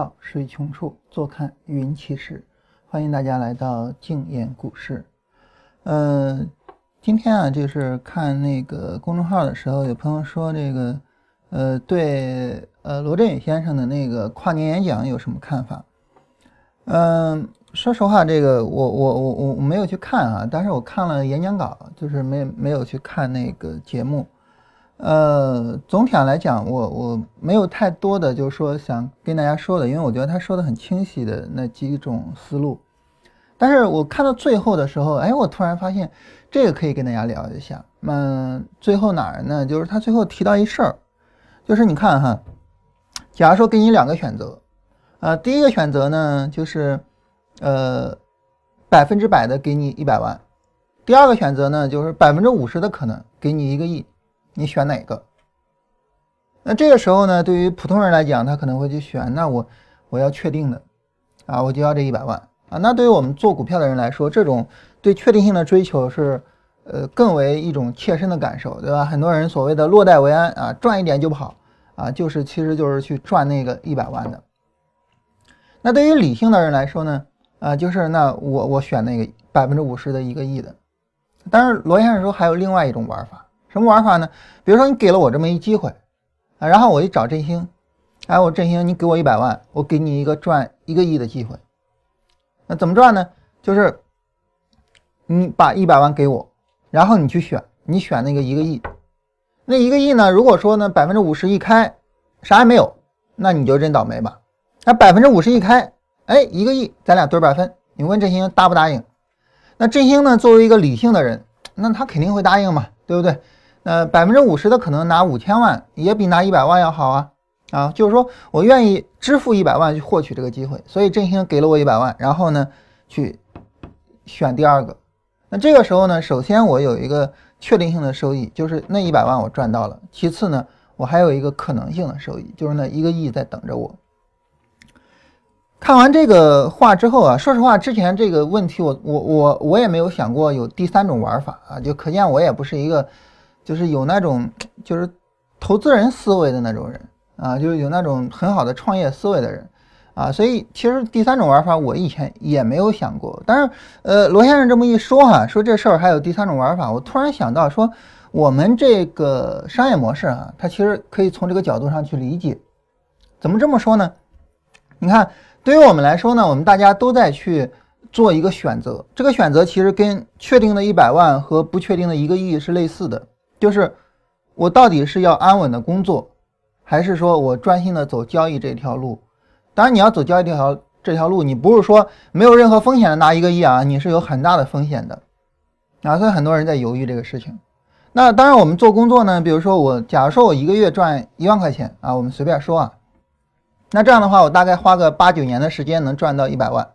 到，水穷处，坐看云起时。欢迎大家来到静言股市。嗯，今天啊，就是看那个公众号的时候，有朋友说这个，呃，对，呃，罗振宇先生的那个跨年演讲有什么看法？嗯，说实话，这个我我我我我没有去看啊，但是我看了演讲稿，就是没没有去看那个节目。呃，总体上来讲，我我没有太多的就是说想跟大家说的，因为我觉得他说的很清晰的那几种思路。但是我看到最后的时候，哎，我突然发现这个可以跟大家聊一下。嗯最后哪儿呢？就是他最后提到一事儿，就是你看哈，假如说给你两个选择，呃，第一个选择呢就是呃百分之百的给你一百万，第二个选择呢就是百分之五十的可能给你一个亿。你选哪个？那这个时候呢，对于普通人来讲，他可能会去选，那我我要确定的啊，我就要这一百万啊。那对于我们做股票的人来说，这种对确定性的追求是呃更为一种切身的感受，对吧？很多人所谓的落袋为安啊，赚一点就跑啊，就是其实就是去赚那个一百万的。那对于理性的人来说呢，啊，就是那我我选那个百分之五十的一个亿的。但是罗先生说还有另外一种玩法。什么玩法呢？比如说你给了我这么一机会啊，然后我一找振兴，哎，我振兴，你给我一百万，我给你一个赚一个亿的机会。那怎么赚呢？就是你把一百万给我，然后你去选，你选那个一个亿。那一个亿呢？如果说呢百分之五十一开，啥也没有，那你就真倒霉吧。那百分之五十一开，哎，一个亿，咱俩对半分。你问振兴答不答应？那振兴呢，作为一个理性的人，那他肯定会答应嘛，对不对？呃，百分之五十的可能拿五千万，也比拿一百万要好啊！啊，就是说我愿意支付一百万去获取这个机会，所以振兴给了我一百万，然后呢，去选第二个。那这个时候呢，首先我有一个确定性的收益，就是那一百万我赚到了；其次呢，我还有一个可能性的收益，就是那一个亿在等着我。看完这个话之后啊，说实话，之前这个问题我我我我也没有想过有第三种玩法啊，就可见我也不是一个。就是有那种就是投资人思维的那种人啊，就是有那种很好的创业思维的人啊，所以其实第三种玩法我以前也没有想过。但是呃，罗先生这么一说哈，说这事儿还有第三种玩法，我突然想到说，我们这个商业模式啊，它其实可以从这个角度上去理解。怎么这么说呢？你看，对于我们来说呢，我们大家都在去做一个选择，这个选择其实跟确定的一百万和不确定的一个亿是类似的。就是我到底是要安稳的工作，还是说我专心的走交易这条路？当然，你要走交易这条这条路，你不是说没有任何风险的拿一个亿啊，你是有很大的风险的啊。所以很多人在犹豫这个事情。那当然，我们做工作呢，比如说我，假如说我一个月赚一万块钱啊，我们随便说啊，那这样的话，我大概花个八九年的时间能赚到一百万。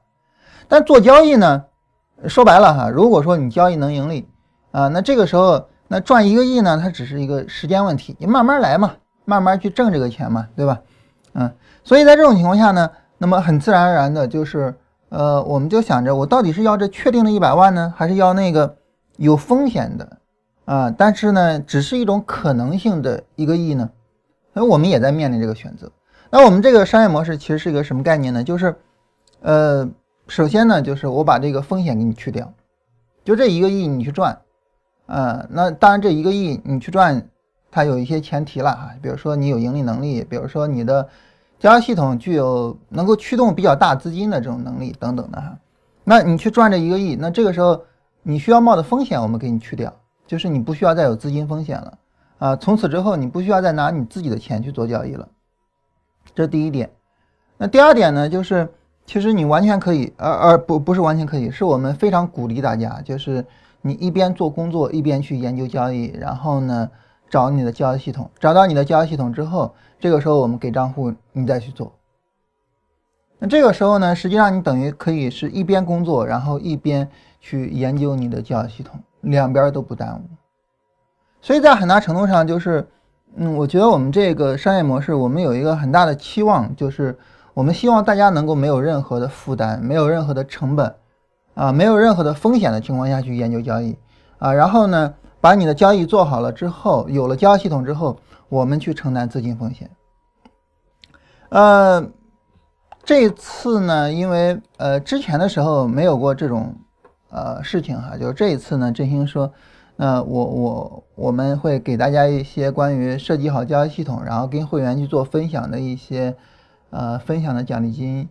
但做交易呢，说白了哈，如果说你交易能盈利啊，那这个时候。那赚一个亿呢？它只是一个时间问题，你慢慢来嘛，慢慢去挣这个钱嘛，对吧？嗯，所以在这种情况下呢，那么很自然而然的就是，呃，我们就想着我到底是要这确定的一百万呢，还是要那个有风险的啊？但是呢，只是一种可能性的一个亿呢？所以我们也在面临这个选择。那我们这个商业模式其实是一个什么概念呢？就是，呃，首先呢，就是我把这个风险给你去掉，就这一个亿你去赚。嗯，那当然，这一个亿你去赚，它有一些前提了哈，比如说你有盈利能力，比如说你的交易系统具有能够驱动比较大资金的这种能力等等的哈。那你去赚这一个亿，那这个时候你需要冒的风险我们给你去掉，就是你不需要再有资金风险了啊。从此之后你不需要再拿你自己的钱去做交易了，这是第一点。那第二点呢，就是其实你完全可以，而而不不是完全可以，是我们非常鼓励大家，就是。你一边做工作，一边去研究交易，然后呢，找你的交易系统，找到你的交易系统之后，这个时候我们给账户，你再去做。那这个时候呢，实际上你等于可以是一边工作，然后一边去研究你的交易系统，两边都不耽误。所以在很大程度上，就是，嗯，我觉得我们这个商业模式，我们有一个很大的期望，就是我们希望大家能够没有任何的负担，没有任何的成本。啊，没有任何的风险的情况下去研究交易，啊，然后呢，把你的交易做好了之后，有了交易系统之后，我们去承担资金风险。呃，这次呢，因为呃之前的时候没有过这种呃事情哈，就是这一次呢，振兴说，那我我我们会给大家一些关于设计好交易系统，然后跟会员去做分享的一些呃分享的奖励金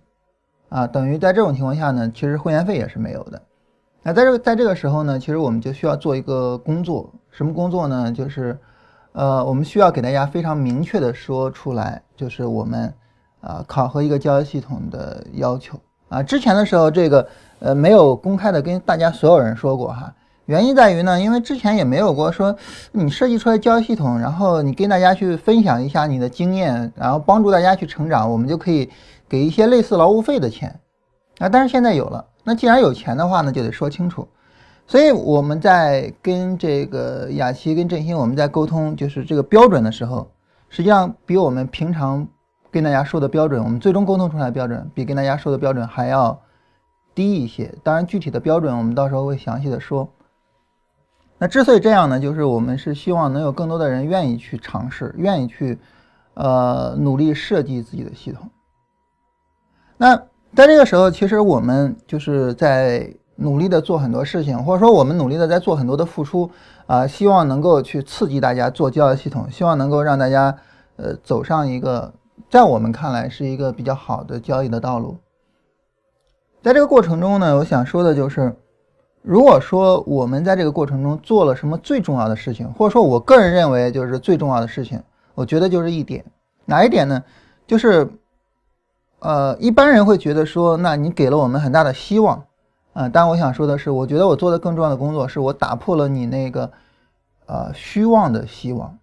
啊，等于在这种情况下呢，其实会员费也是没有的。那在这个在这个时候呢，其实我们就需要做一个工作，什么工作呢？就是呃我们需要给大家非常明确的说出来，就是我们。啊，考核一个交易系统的要求啊，之前的时候这个呃没有公开的跟大家所有人说过哈，原因在于呢，因为之前也没有过说你设计出来交易系统，然后你跟大家去分享一下你的经验，然后帮助大家去成长，我们就可以给一些类似劳务费的钱啊，但是现在有了，那既然有钱的话呢，就得说清楚，所以我们在跟这个雅琪跟振兴我们在沟通就是这个标准的时候，实际上比我们平常。跟大家说的标准，我们最终沟通出来的标准比跟大家说的标准还要低一些。当然，具体的标准我们到时候会详细的说。那之所以这样呢，就是我们是希望能有更多的人愿意去尝试，愿意去呃努力设计自己的系统。那在这个时候，其实我们就是在努力的做很多事情，或者说我们努力的在做很多的付出啊，希望能够去刺激大家做交易系统，希望能够让大家呃走上一个。在我们看来是一个比较好的交易的道路。在这个过程中呢，我想说的就是，如果说我们在这个过程中做了什么最重要的事情，或者说我个人认为就是最重要的事情，我觉得就是一点，哪一点呢？就是，呃，一般人会觉得说，那你给了我们很大的希望，啊，但我想说的是，我觉得我做的更重要的工作是我打破了你那个，呃，虚妄的希望。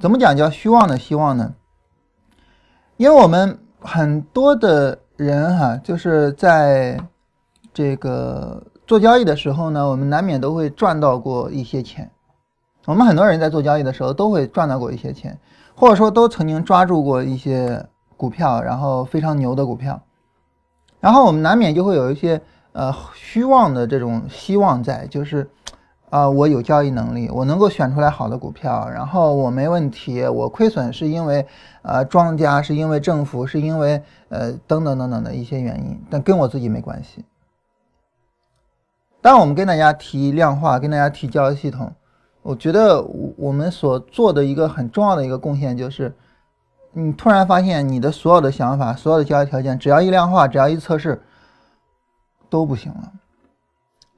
怎么讲叫虚妄的希望呢？因为我们很多的人哈，就是在这个做交易的时候呢，我们难免都会赚到过一些钱。我们很多人在做交易的时候都会赚到过一些钱，或者说都曾经抓住过一些股票，然后非常牛的股票。然后我们难免就会有一些呃虚妄的这种希望在，就是。啊，我有交易能力，我能够选出来好的股票，然后我没问题。我亏损是因为，呃，庄家是因为政府是因为，呃，等等等等的一些原因，但跟我自己没关系。当我们跟大家提量化，跟大家提交易系统，我觉得我们所做的一个很重要的一个贡献就是，你突然发现你的所有的想法、所有的交易条件，只要一量化，只要一测试，都不行了。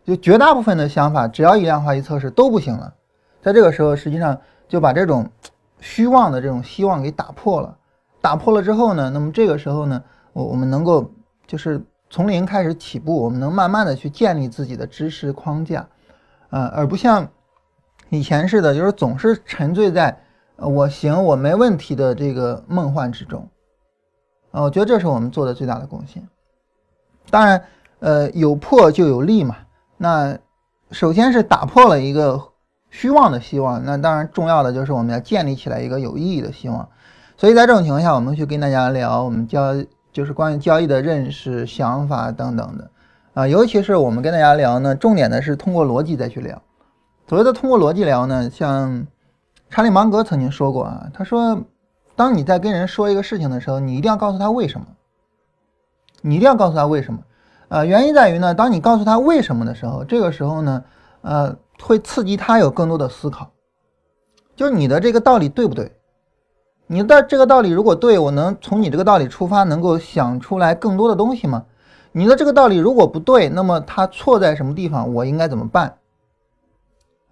就绝大部分的想法，只要一量化一测试都不行了，在这个时候，实际上就把这种虚妄的这种希望给打破了。打破了之后呢，那么这个时候呢，我我们能够就是从零开始起步，我们能慢慢的去建立自己的知识框架，呃，而不像以前似的，就是总是沉醉在我行我没问题的这个梦幻之中。啊，我觉得这是我们做的最大的贡献。当然，呃，有破就有利嘛。那首先是打破了一个虚妄的希望，那当然重要的就是我们要建立起来一个有意义的希望。所以在这种情况下，我们去跟大家聊我们教就是关于交易的认识、想法等等的啊，尤其是我们跟大家聊呢，重点的是通过逻辑再去聊。所谓的通过逻辑聊呢，像查理芒格曾经说过啊，他说，当你在跟人说一个事情的时候，你一定要告诉他为什么，你一定要告诉他为什么。呃，原因在于呢，当你告诉他为什么的时候，这个时候呢，呃，会刺激他有更多的思考。就是你的这个道理对不对？你的这个道理如果对，我能从你这个道理出发，能够想出来更多的东西吗？你的这个道理如果不对，那么它错在什么地方？我应该怎么办？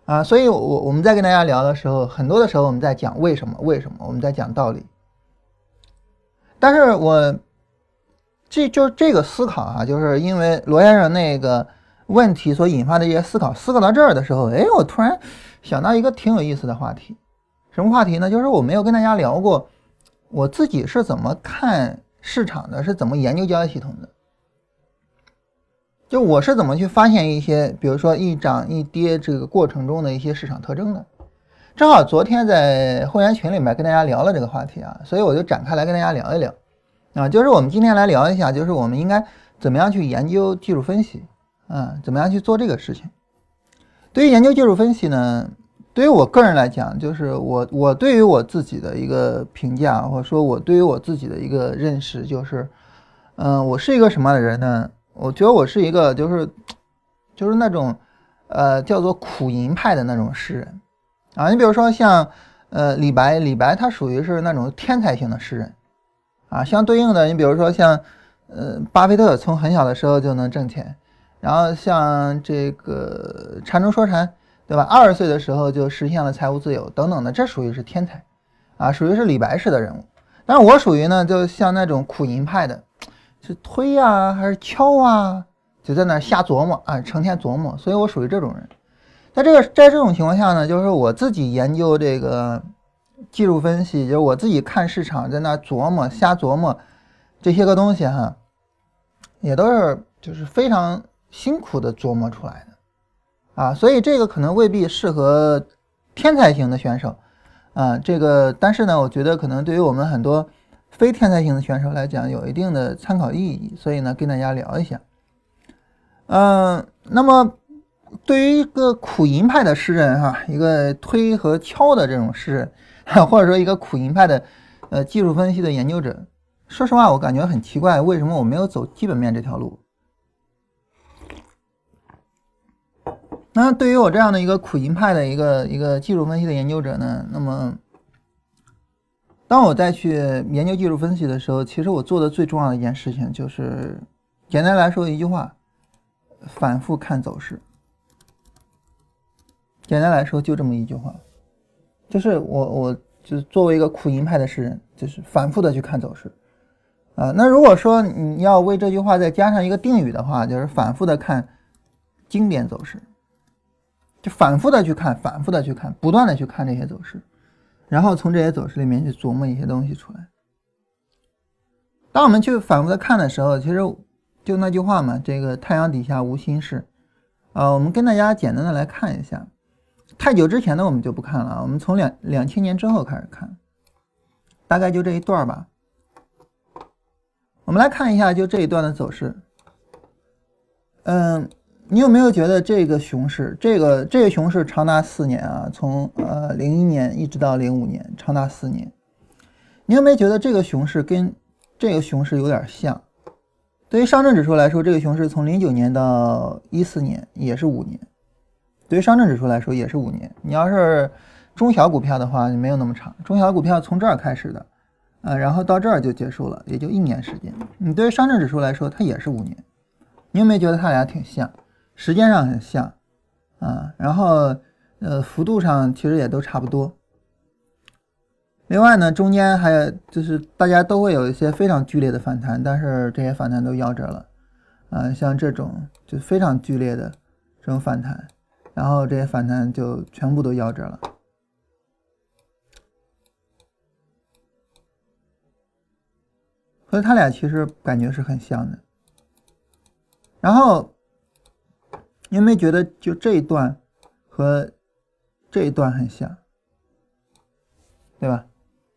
啊，所以，我我们在跟大家聊的时候，很多的时候我们在讲为什么？为什么？我们在讲道理。但是我。这就是这个思考啊，就是因为罗先生那个问题所引发的一些思考。思考到这儿的时候，哎，我突然想到一个挺有意思的话题。什么话题呢？就是我没有跟大家聊过，我自己是怎么看市场的，是怎么研究交易系统的。就我是怎么去发现一些，比如说一涨一跌这个过程中的一些市场特征的。正好昨天在会员群里面跟大家聊了这个话题啊，所以我就展开来跟大家聊一聊。啊，就是我们今天来聊一下，就是我们应该怎么样去研究技术分析，嗯，怎么样去做这个事情。对于研究技术分析呢，对于我个人来讲，就是我我对于我自己的一个评价，或者说我对于我自己的一个认识，就是，嗯，我是一个什么样的人呢？我觉得我是一个就是就是那种呃叫做苦吟派的那种诗人啊。你比如说像呃李白，李白他属于是那种天才型的诗人啊。相对应的，你比如说像呃巴菲特，从很小的时候就能挣钱，然后像这个禅中说禅，对吧？二十岁的时候就实现了财务自由等等的，这属于是天才啊，属于是李白式的人物。但是我属于呢，就像那种苦吟派的，是推啊还是敲啊，就在那瞎琢磨啊，成天琢磨。所以我属于这种人。在这个在这种情况下呢，就是我自己研究这个技术分析，就是我自己看市场，在那琢磨瞎琢磨这些个东西哈，也都是就是非常辛苦的琢磨出来的啊。所以这个可能未必适合天才型的选手。啊，这个，但是呢，我觉得可能对于我们很多非天才型的选手来讲，有一定的参考意义，所以呢，跟大家聊一下。嗯，那么对于一个苦吟派的诗人哈，一个推和敲的这种诗人，或者说一个苦吟派的呃技术分析的研究者，说实话，我感觉很奇怪，为什么我没有走基本面这条路？那对于我这样的一个苦吟派的一个一个技术分析的研究者呢，那么当我再去研究技术分析的时候，其实我做的最重要的一件事情就是，简单来说一句话，反复看走势。简单来说就这么一句话，就是我我就是作为一个苦吟派的诗人，就是反复的去看走势啊。那如果说你要为这句话再加上一个定语的话，就是反复的看经典走势。就反复的去看，反复的去看，不断的去看这些走势，然后从这些走势里面去琢磨一些东西出来。当我们去反复的看的时候，其实就那句话嘛，这个太阳底下无心事。啊，我们跟大家简单的来看一下，太久之前的我们就不看了，我们从两两千年之后开始看，大概就这一段吧。我们来看一下就这一段的走势，嗯。你有没有觉得这个熊市，这个这个熊市长达四年啊？从呃零一年一直到零五年，长达四年。你有没有觉得这个熊市跟这个熊市有点像？对于上证指数来说，这个熊市从零九年到一四年也是五年。对于上证指数来说也是五年。你要是中小股票的话，你没有那么长。中小股票从这儿开始的，呃，然后到这儿就结束了，也就一年时间。你对于上证指数来说，它也是五年。你有没有觉得它俩挺像？时间上很像，啊，然后呃幅度上其实也都差不多。另外呢，中间还有就是大家都会有一些非常剧烈的反弹，但是这些反弹都夭折了，啊，像这种就非常剧烈的这种反弹，然后这些反弹就全部都夭折了。所以它俩其实感觉是很像的，然后。你有没有觉得就这一段和这一段很像，对吧？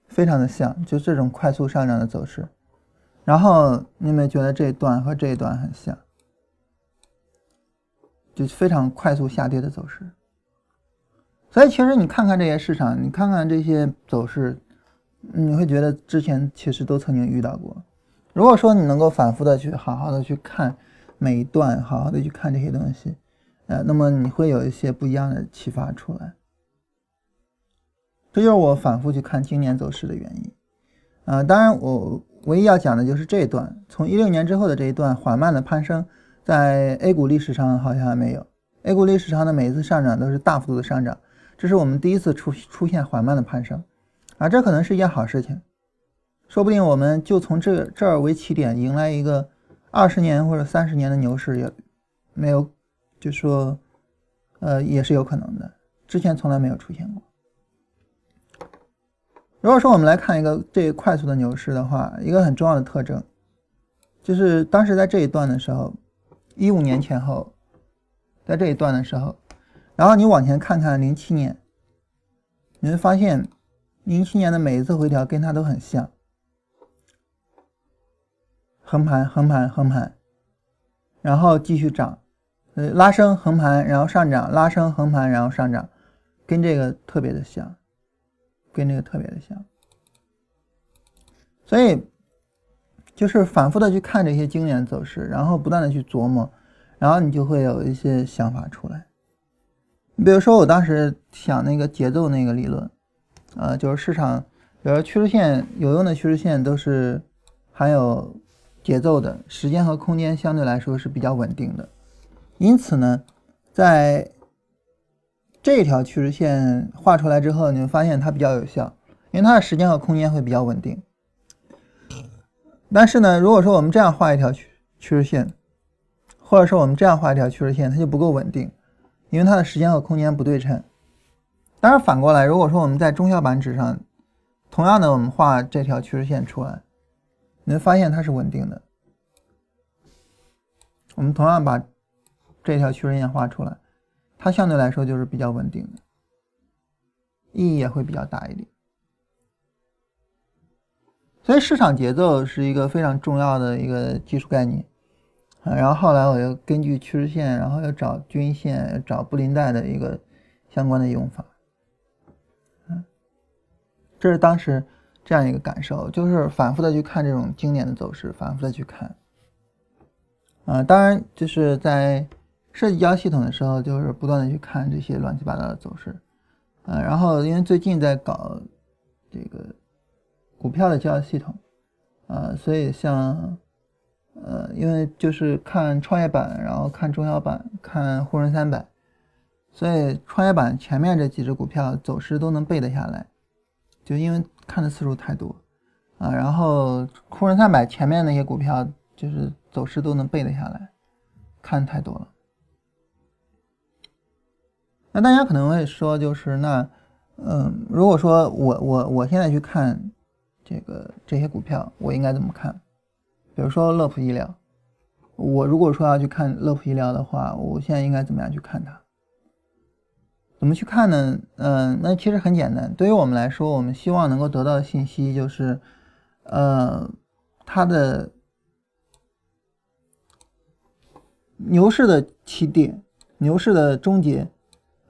非常的像，就这种快速上涨的走势。然后你有没有觉得这一段和这一段很像，就非常快速下跌的走势？所以其实你看看这些市场，你看看这些走势，你会觉得之前其实都曾经遇到过。如果说你能够反复的去好好的去看每一段，好好的去看这些东西。呃，那么你会有一些不一样的启发出来，这就是我反复去看今年走势的原因。啊，当然我唯一要讲的就是这一段，从一六年之后的这一段缓慢的攀升，在 A 股历史上好像还没有。A 股历史上的每一次上涨都是大幅度的上涨，这是我们第一次出出现缓慢的攀升，啊，这可能是一件好事情，说不定我们就从这这儿为起点，迎来一个二十年或者三十年的牛市也没有。就说，呃，也是有可能的，之前从来没有出现过。如果说我们来看一个这快速的牛市的话，一个很重要的特征，就是当时在这一段的时候，一五年前后，在这一段的时候，然后你往前看看零七年，你会发现，零七年的每一次回调跟它都很像，横盘，横盘，横盘，然后继续涨。呃，拉升横盘，然后上涨，拉升横盘，然后上涨，跟这个特别的像，跟这个特别的像。所以，就是反复的去看这些经典走势，然后不断的去琢磨，然后你就会有一些想法出来。你比如说，我当时想那个节奏那个理论，呃，就是市场，比如说趋势线有用的趋势线都是含有节奏的，时间和空间相对来说是比较稳定的。因此呢，在这条趋势线画出来之后，你会发现它比较有效，因为它的时间和空间会比较稳定。但是呢，如果说我们这样画一条趋趋势线，或者说我们这样画一条趋势线，它就不够稳定，因为它的时间和空间不对称。当然反过来，如果说我们在中小板纸上，同样的我们画这条趋势线出来，你会发现它是稳定的。我们同样把这条趋势线画出来，它相对来说就是比较稳定的，意义也会比较大一点。所以市场节奏是一个非常重要的一个技术概念啊。然后后来我又根据趋势线，然后又找均线，找布林带的一个相关的用法。嗯，这是当时这样一个感受，就是反复的去看这种经典的走势，反复的去看。啊，当然就是在设计交易系统的时候，就是不断的去看这些乱七八糟的走势。啊，然后因为最近在搞这个。股票的交易系统，啊，所以像，呃，因为就是看创业板，然后看中小板，看沪深三百，所以创业板前面这几只股票走势都能背得下来，就因为看的次数太多，啊，然后沪深三百前面那些股票就是走势都能背得下来，看太多了。那大家可能会说，就是那，嗯，如果说我我我现在去看。这个这些股票我应该怎么看？比如说乐普医疗，我如果说要去看乐普医疗的话，我现在应该怎么样去看它？怎么去看呢？嗯，那其实很简单。对于我们来说，我们希望能够得到的信息就是，呃，它的牛市的起点、牛市的终结，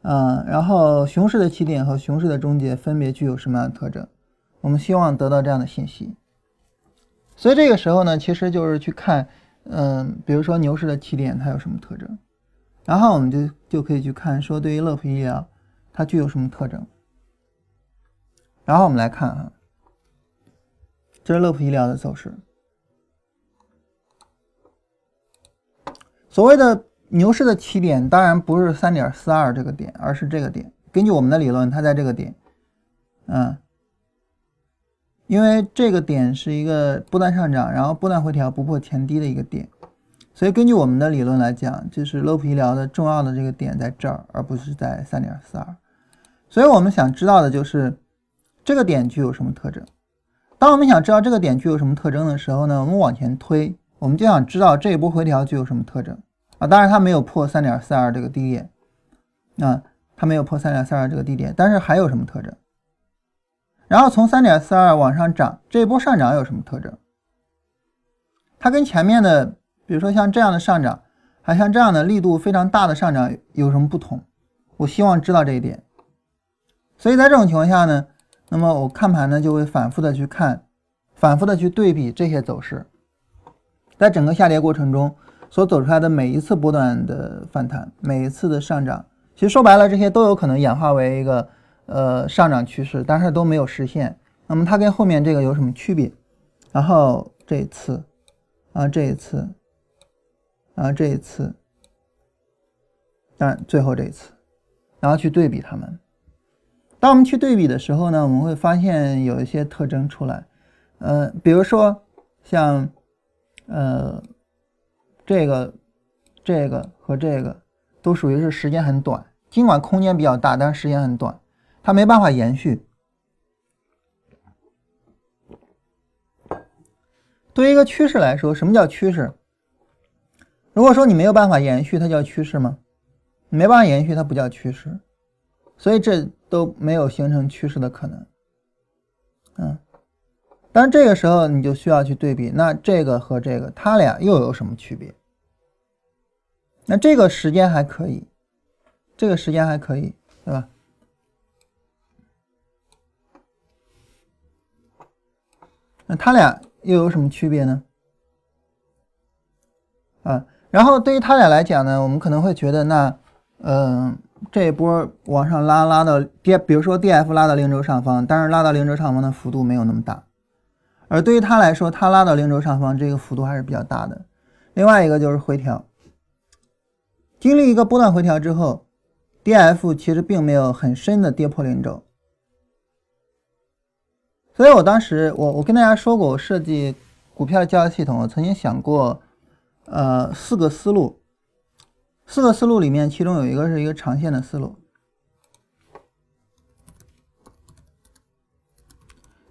嗯，然后熊市的起点和熊市的终结分别具有什么样的特征？我们希望得到这样的信息，所以这个时候呢，其实就是去看，嗯，比如说牛市的起点它有什么特征，然后我们就就可以去看说对于乐普医疗它具有什么特征，然后我们来看啊，这是乐普医疗的走势，所谓的牛市的起点当然不是三点四二这个点，而是这个点，根据我们的理论，它在这个点，嗯。因为这个点是一个波段上涨，然后波段回调不破前低的一个点，所以根据我们的理论来讲，就是乐普医疗的重要的这个点在这儿，而不是在三点四二。所以我们想知道的就是这个点具有什么特征。当我们想知道这个点具有什么特征的时候呢，我们往前推，我们就想知道这一波回调具有什么特征啊？当然它没有破三点四二这个低点，啊，它没有破三点四二这个低点，但是还有什么特征？然后从三点四二往上涨，这一波上涨有什么特征？它跟前面的，比如说像这样的上涨，还像这样的力度非常大的上涨有什么不同？我希望知道这一点。所以在这种情况下呢，那么我看盘呢就会反复的去看，反复的去对比这些走势，在整个下跌过程中所走出来的每一次波段的反弹，每一次的上涨，其实说白了，这些都有可能演化为一个。呃，上涨趋势，但是都没有实现。那么它跟后面这个有什么区别？然后这一次，啊这一次，然后这一次，当然最后这一次，然后去对比它们。当我们去对比的时候呢，我们会发现有一些特征出来。呃，比如说像呃这个、这个和这个都属于是时间很短，尽管空间比较大，但是时间很短。它没办法延续。对于一个趋势来说，什么叫趋势？如果说你没有办法延续，它叫趋势吗？没办法延续，它不叫趋势。所以这都没有形成趋势的可能。嗯，但是这个时候你就需要去对比，那这个和这个，它俩又有什么区别？那这个时间还可以，这个时间还可以，对吧？那它俩又有什么区别呢？然后对于他俩来讲呢，我们可能会觉得，那，嗯，这一波往上拉拉到 D，比如说 D F 拉到零轴上方，但是拉到零轴上方的幅度没有那么大，而对于他来说，他拉到零轴上方这个幅度还是比较大的。另外一个就是回调，经历一个波段回调之后，D F 其实并没有很深的跌破零轴，所以我当时我我跟大家说过，我设计股票交易系统，我曾经想过。呃，四个思路，四个思路里面，其中有一个是一个长线的思路。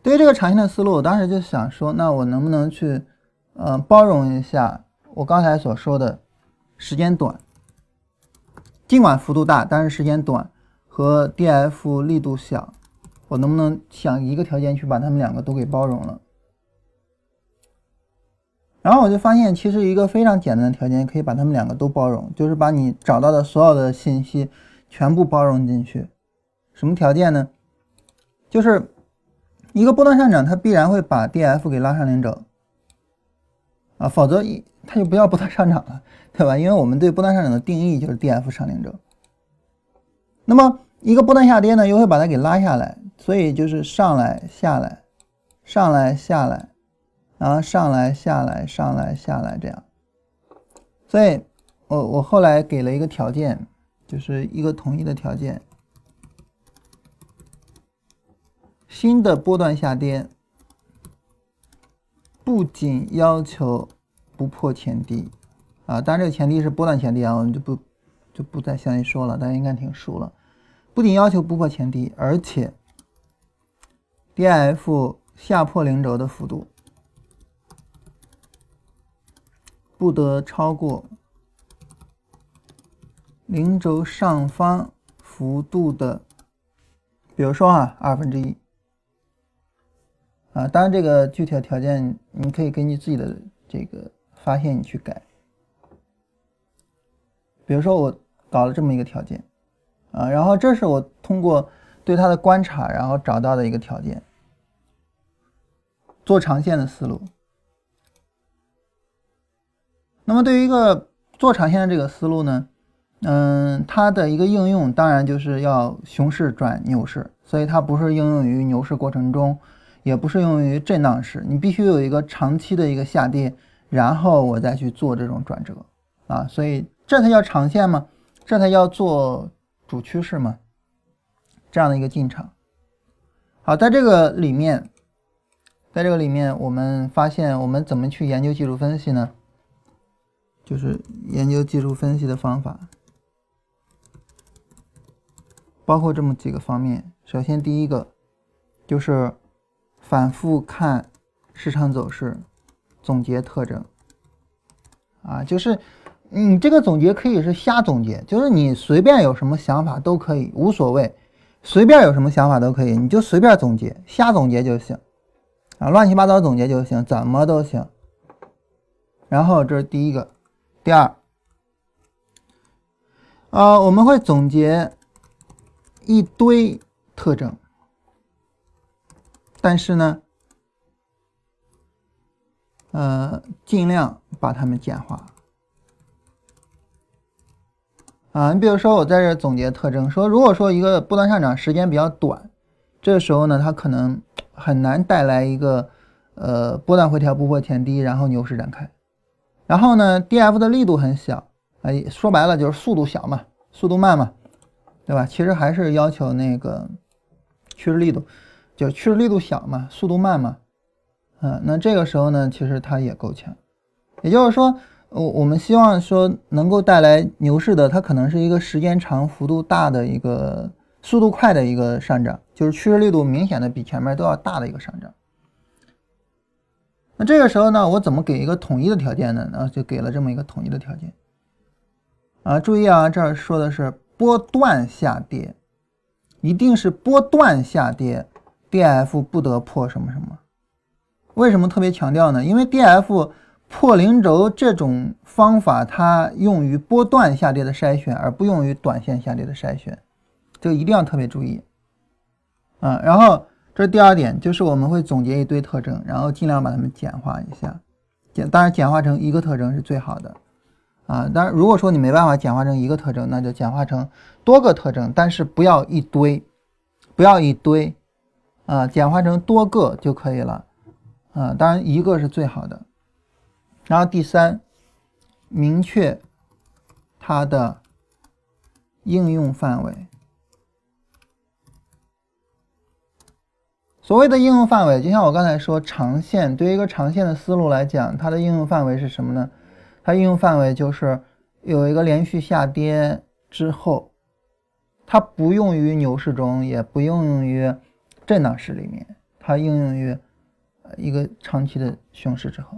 对于这个长线的思路，我当时就想说，那我能不能去，呃，包容一下我刚才所说的时间短，尽管幅度大，但是时间短和 D F 力度小，我能不能想一个条件去把它们两个都给包容了？然后我就发现，其实一个非常简单的条件可以把它们两个都包容，就是把你找到的所有的信息全部包容进去。什么条件呢？就是一个波段上涨，它必然会把 D F 给拉上零轴啊，否则它就不要波段上涨了，对吧？因为我们对波段上涨的定义就是 D F 上零轴。那么一个波段下跌呢，又会把它给拉下来，所以就是上来下来，上来下来。然后上来下来上来下来这样，所以我我后来给了一个条件，就是一个统一的条件：新的波段下跌不仅要求不破前低啊，当然这个前低是波段前低啊，我们就不就不再详细说了，大家应该挺熟了。不仅要求不破前低，而且 D F 下破零轴的幅度。不得超过零轴上方幅度的，比如说啊，二分之一啊。当然，这个具体的条件你可以根据自己的这个发现你去改。比如说，我搞了这么一个条件啊，然后这是我通过对它的观察，然后找到的一个条件，做长线的思路。那么对于一个做长线的这个思路呢，嗯，它的一个应用当然就是要熊市转牛市，所以它不是应用于牛市过程中，也不是用于震荡市，你必须有一个长期的一个下跌，然后我再去做这种转折啊，所以这才叫长线嘛？这才叫做主趋势嘛？这样的一个进场。好，在这个里面，在这个里面，我们发现我们怎么去研究技术分析呢？就是研究技术分析的方法，包括这么几个方面。首先，第一个就是反复看市场走势，总结特征。啊，就是你这个总结可以是瞎总结，就是你随便有什么想法都可以，无所谓，随便有什么想法都可以，你就随便总结，瞎总结就行，啊，乱七八糟总结就行，怎么都行。然后这是第一个。第二，呃，我们会总结一堆特征，但是呢，呃，尽量把它们简化。啊，你比如说，我在这总结特征，说如果说一个波段上涨时间比较短，这时候呢，它可能很难带来一个呃波段回调不破前低，然后牛市展开。然后呢，D F 的力度很小，哎，说白了就是速度小嘛，速度慢嘛，对吧？其实还是要求那个趋势力度，就趋势力度小嘛，速度慢嘛，嗯，那这个时候呢，其实它也够呛。也就是说，我我们希望说能够带来牛市的，它可能是一个时间长、幅度大的一个速度快的一个上涨，就是趋势力度明显的比前面都要大的一个上涨。那这个时候呢，我怎么给一个统一的条件呢？那就给了这么一个统一的条件啊！注意啊，这儿说的是波段下跌，一定是波段下跌，D F 不得破什么什么。为什么特别强调呢？因为 D F 破零轴这种方法，它用于波段下跌的筛选，而不用于短线下跌的筛选，这个一定要特别注意啊！然后。这是第二点，就是我们会总结一堆特征，然后尽量把它们简化一下，简当然简化成一个特征是最好的。啊。当然，如果说你没办法简化成一个特征，那就简化成多个特征，但是不要一堆，不要一堆，啊，简化成多个就可以了，啊，当然一个是最好的。然后第三，明确它的应用范围。所谓的应用范围，就像我刚才说，长线对于一个长线的思路来讲，它的应用范围是什么呢？它应用范围就是有一个连续下跌之后，它不用于牛市中，也不应用于震荡市里面，它应用于一个长期的熊市之后。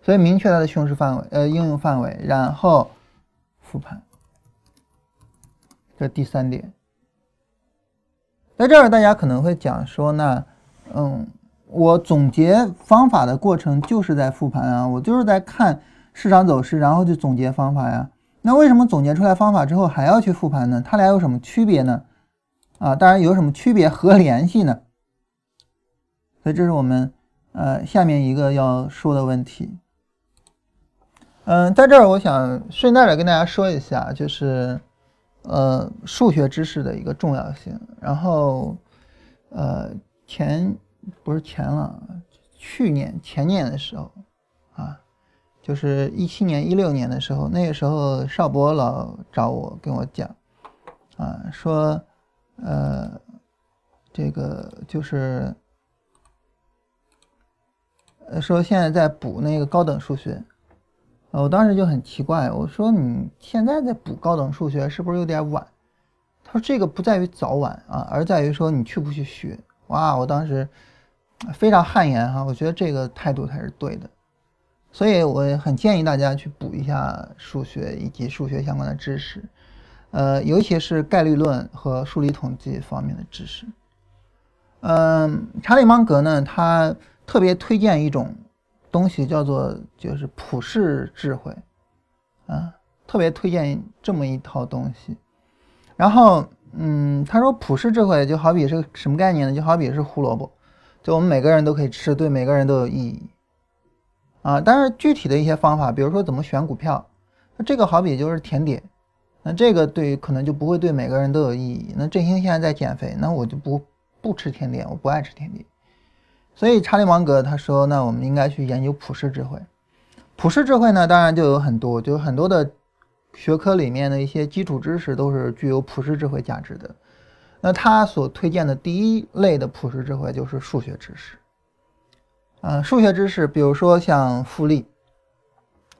所以明确它的熊市范围，呃，应用范围，然后复盘，这第三点。在这儿，大家可能会讲说，那。嗯，我总结方法的过程就是在复盘啊，我就是在看市场走势，然后去总结方法呀。那为什么总结出来方法之后还要去复盘呢？它俩有什么区别呢？啊，当然有什么区别和联系呢？所以这是我们呃下面一个要说的问题。嗯，在这儿我想顺带着跟大家说一下，就是呃数学知识的一个重要性。然后呃。前不是前了，去年前年的时候，啊，就是一七年一六年的时候，那个时候邵博老找我跟我讲，啊，说，呃，这个就是，呃，说现在在补那个高等数学，我当时就很奇怪，我说你现在在补高等数学是不是有点晚？他说这个不在于早晚啊，而在于说你去不去学。哇，我当时非常汗颜哈，我觉得这个态度才是对的，所以我很建议大家去补一下数学以及数学相关的知识，呃，尤其是概率论和数理统计方面的知识。嗯，查理芒格呢，他特别推荐一种东西，叫做就是普世智慧，啊，特别推荐这么一套东西，然后。嗯，他说普世智慧就好比是什么概念呢？就好比是胡萝卜，就我们每个人都可以吃，对每个人都有意义啊。但是具体的一些方法，比如说怎么选股票，那这个好比就是甜点，那这个对可能就不会对每个人都有意义。那振兴现在在减肥，那我就不不吃甜点，我不爱吃甜点。所以查理芒格他说，那我们应该去研究普世智慧。普世智慧呢，当然就有很多，就很多的。学科里面的一些基础知识都是具有普世智慧价值的。那他所推荐的第一类的普世智慧就是数学知识。啊，数学知识，比如说像复利，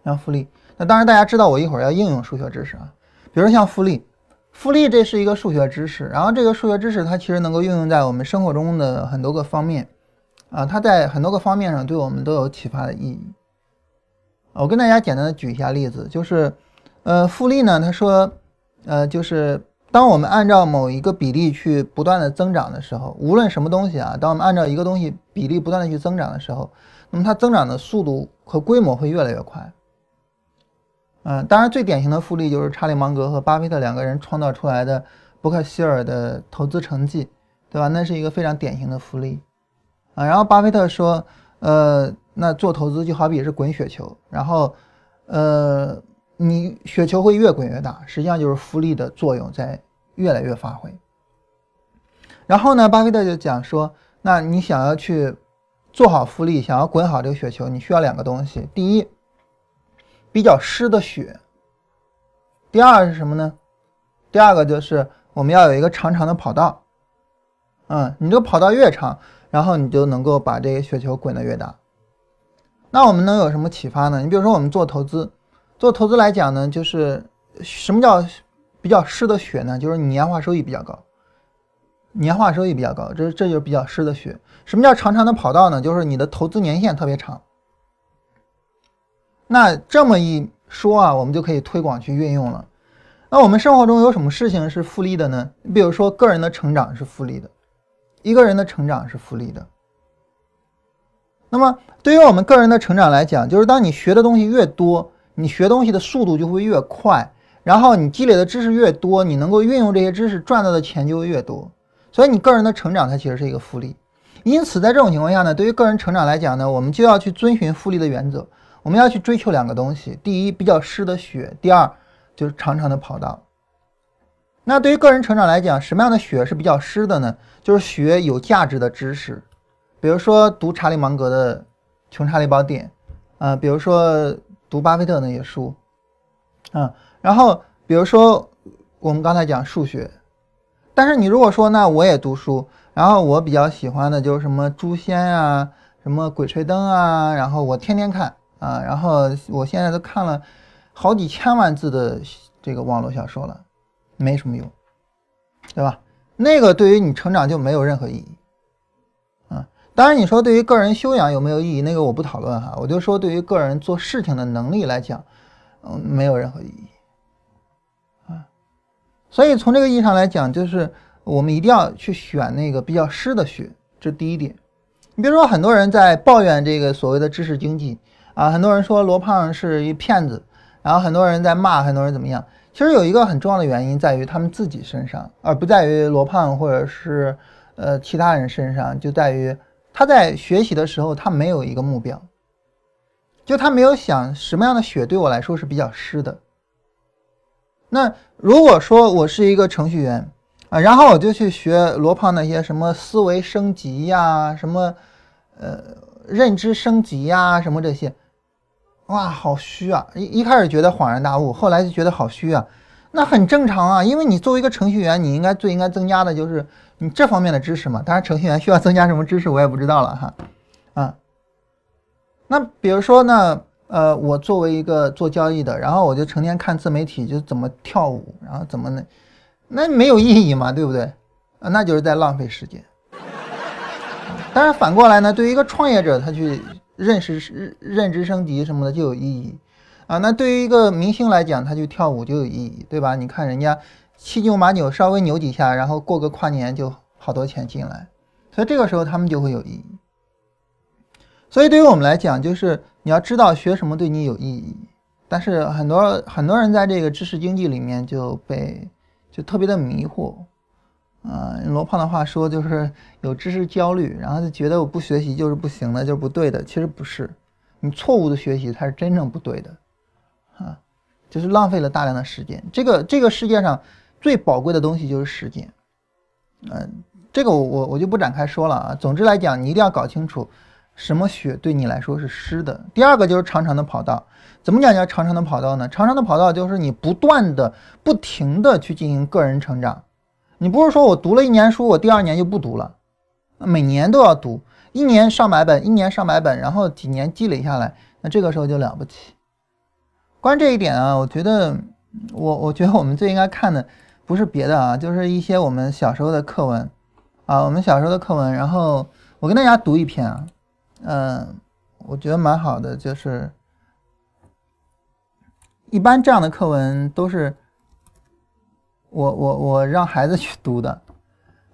像复利。那当然大家知道，我一会儿要应用数学知识啊。比如像复利，复利这是一个数学知识，然后这个数学知识它其实能够应用在我们生活中的很多个方面。啊，它在很多个方面上对我们都有启发的意义。我跟大家简单的举一下例子，就是。呃，复利呢？他说，呃，就是当我们按照某一个比例去不断的增长的时候，无论什么东西啊，当我们按照一个东西比例不断的去增长的时候，那么它增长的速度和规模会越来越快。嗯，当然最典型的复利就是查理芒格和巴菲特两个人创造出来的伯克希尔的投资成绩，对吧？那是一个非常典型的复利。啊，然后巴菲特说，呃，那做投资就好比是滚雪球，然后，呃。你雪球会越滚越大，实际上就是复利的作用在越来越发挥。然后呢，巴菲特就讲说，那你想要去做好复利，想要滚好这个雪球，你需要两个东西：第一，比较湿的雪；第二是什么呢？第二个就是我们要有一个长长的跑道。嗯，你这个跑道越长，然后你就能够把这个雪球滚得越大。那我们能有什么启发呢？你比如说我们做投资。做投资来讲呢，就是什么叫比较湿的雪呢？就是年化收益比较高，年化收益比较高，这这就是比较湿的雪。什么叫长长的跑道呢？就是你的投资年限特别长。那这么一说啊，我们就可以推广去运用了。那我们生活中有什么事情是复利的呢？你比如说个人的成长是复利的，一个人的成长是复利的。那么对于我们个人的成长来讲，就是当你学的东西越多。你学东西的速度就会越快，然后你积累的知识越多，你能够运用这些知识赚到的钱就会越多。所以你个人的成长它其实是一个复利。因此在这种情况下呢，对于个人成长来讲呢，我们就要去遵循复利的原则。我们要去追求两个东西：第一，比较湿的血；第二，就是长长的跑道。那对于个人成长来讲，什么样的血是比较湿的呢？就是学有价值的知识，比如说读查理芒格的《穷查理宝典》，啊，比如说读巴菲特那些书，啊，然后比如说我们刚才讲数学，但是你如果说那我也读书，然后我比较喜欢的就是什么《诛仙》啊，什么《鬼吹灯》啊，然后我天天看啊，然后我现在都看了好几千万字的这个网络小说了。没什么用，对吧？那个对于你成长就没有任何意义，当然你说对于个人修养有没有意义，那个我不讨论哈，我就说对于个人做事情的能力来讲，嗯，没有任何意义，啊，所以从这个意义上来讲，就是我们一定要去选那个比较湿的学，这是第一点。你比如说，很多人在抱怨这个所谓的知识经济啊，很多人说罗胖是一骗子，然后很多人在骂很多人怎么样。其实有一个很重要的原因在于他们自己身上，而不在于罗胖或者是呃其他人身上，就在于他在学习的时候他没有一个目标，就他没有想什么样的血对我来说是比较湿的。那如果说我是一个程序员啊，然后我就去学罗胖那些什么思维升级呀，什么呃认知升级呀，什么这些。哇，好虚啊！一一开始觉得恍然大悟，后来就觉得好虚啊。那很正常啊，因为你作为一个程序员，你应该最应该增加的就是你这方面的知识嘛。当然，程序员需要增加什么知识，我也不知道了哈。啊，那比如说呢，呃，我作为一个做交易的，然后我就成天看自媒体，就怎么跳舞，然后怎么那，那没有意义嘛，对不对？啊，那就是在浪费时间。当然，反过来呢，对于一个创业者，他去。认识认认知升级什么的就有意义啊！那对于一个明星来讲，他就跳舞就有意义，对吧？你看人家七扭八扭，稍微扭几下，然后过个跨年就好多钱进来，所以这个时候他们就会有意义。所以对于我们来讲，就是你要知道学什么对你有意义。但是很多很多人在这个知识经济里面就被就特别的迷惑。啊，罗胖的话说，就是有知识焦虑，然后就觉得我不学习就是不行的，就是不对的。其实不是，你错误的学习才是真正不对的，啊，就是浪费了大量的时间。这个这个世界上最宝贵的东西就是时间，嗯，这个我我我就不展开说了啊。总之来讲，你一定要搞清楚什么血对你来说是湿的。第二个就是长长的跑道，怎么讲叫长长的跑道呢？长长的跑道就是你不断的、不停的去进行个人成长。你不是说我读了一年书，我第二年就不读了，每年都要读，一年上百本，一年上百本，然后几年积累下来，那这个时候就了不起。关于这一点啊，我觉得我我觉得我们最应该看的不是别的啊，就是一些我们小时候的课文啊，我们小时候的课文，然后我跟大家读一篇啊，嗯，我觉得蛮好的，就是一般这样的课文都是。我我我让孩子去读的，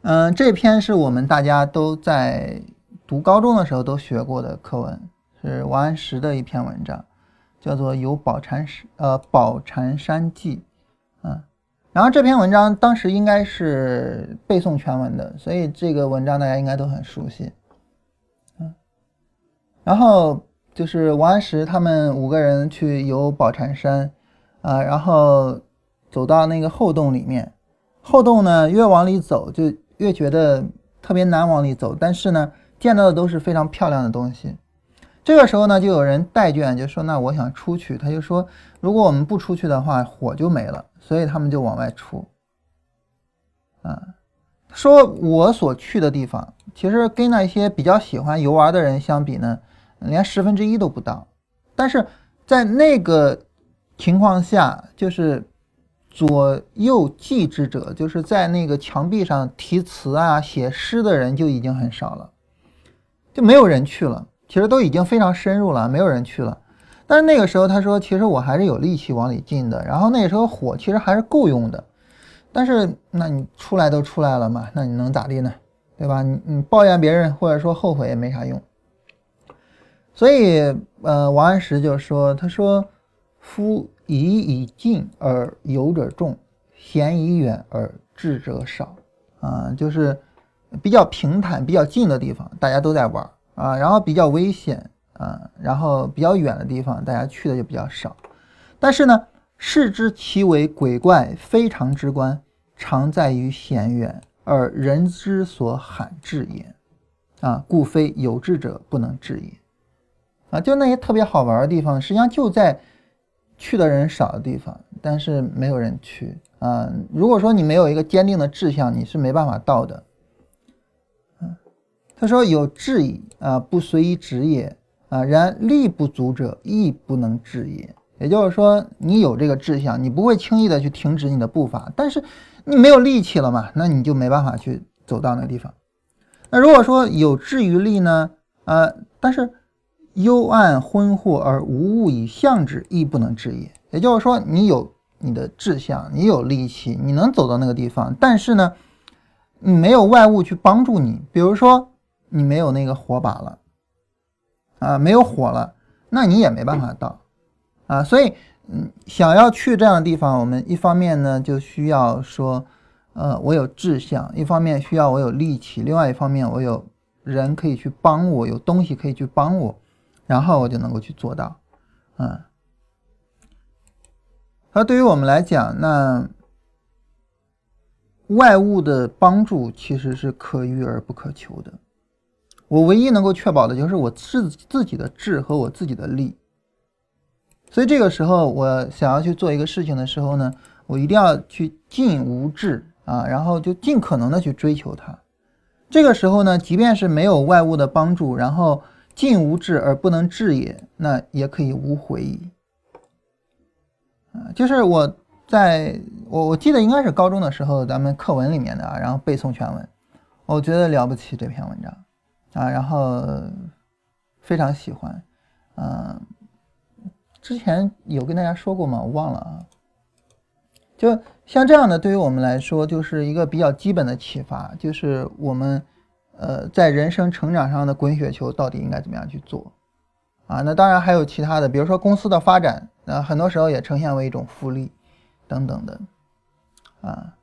嗯，这篇是我们大家都在读高中的时候都学过的课文，是王安石的一篇文章，叫做《游宝禅山》呃《宝禅山记》，然后这篇文章当时应该是背诵全文的，所以这个文章大家应该都很熟悉，嗯，然后就是王安石他们五个人去游宝禅山，啊，然后。走到那个后洞里面，后洞呢越往里走就越觉得特别难往里走，但是呢见到的都是非常漂亮的东西。这个时候呢就有人带卷就说那我想出去，他就说如果我们不出去的话火就没了，所以他们就往外出。啊，说我所去的地方其实跟那些比较喜欢游玩的人相比呢，连十分之一都不到，但是在那个情况下就是。左右记之者，就是在那个墙壁上题词啊、写诗的人就已经很少了，就没有人去了。其实都已经非常深入了，没有人去了。但是那个时候他说，其实我还是有力气往里进的。然后那时候火其实还是够用的。但是那你出来都出来了嘛，那你能咋地呢？对吧？你你抱怨别人或者说后悔也没啥用。所以呃，王安石就说，他说夫。以以近而游者众，嫌以远而智者少。啊，就是比较平坦、比较近的地方，大家都在玩啊。然后比较危险啊，然后比较远的地方，大家去的就比较少。但是呢，视之其为鬼怪，非常之观，常在于险远，而人之所罕至也。啊，故非有志者不能至也。啊，就那些特别好玩的地方，实际上就在去的人少的地方，但是没有人去啊。如果说你没有一个坚定的志向，你是没办法到的。嗯，他说有志矣啊，不随意止也啊。然力不足者，亦不能至也。也就是说，你有这个志向，你不会轻易的去停止你的步伐，但是你没有力气了嘛，那你就没办法去走到那个地方。那如果说有志于力呢？啊，但是。幽暗昏惑而无物以象之，亦不能治也。也就是说，你有你的志向，你有力气，你能走到那个地方，但是呢，你没有外物去帮助你。比如说，你没有那个火把了，啊，没有火了，那你也没办法到，啊，所以，嗯，想要去这样的地方，我们一方面呢就需要说，呃，我有志向；一方面需要我有力气；另外一方面，我有人可以去帮我，有东西可以去帮我。然后我就能够去做到，嗯，而对于我们来讲，那外物的帮助其实是可遇而不可求的。我唯一能够确保的就是我自自己的智和我自己的力。所以这个时候，我想要去做一个事情的时候呢，我一定要去尽无志啊，然后就尽可能的去追求它。这个时候呢，即便是没有外物的帮助，然后。尽无志而不能治也，那也可以无悔矣。啊，就是我在我我记得应该是高中的时候，咱们课文里面的啊，然后背诵全文，我觉得了不起这篇文章啊，然后非常喜欢。嗯，之前有跟大家说过吗？我忘了啊。就像这样的，对于我们来说，就是一个比较基本的启发，就是我们。呃，在人生成长上的滚雪球到底应该怎么样去做啊？那当然还有其他的，比如说公司的发展，那很多时候也呈现为一种复利等等的啊。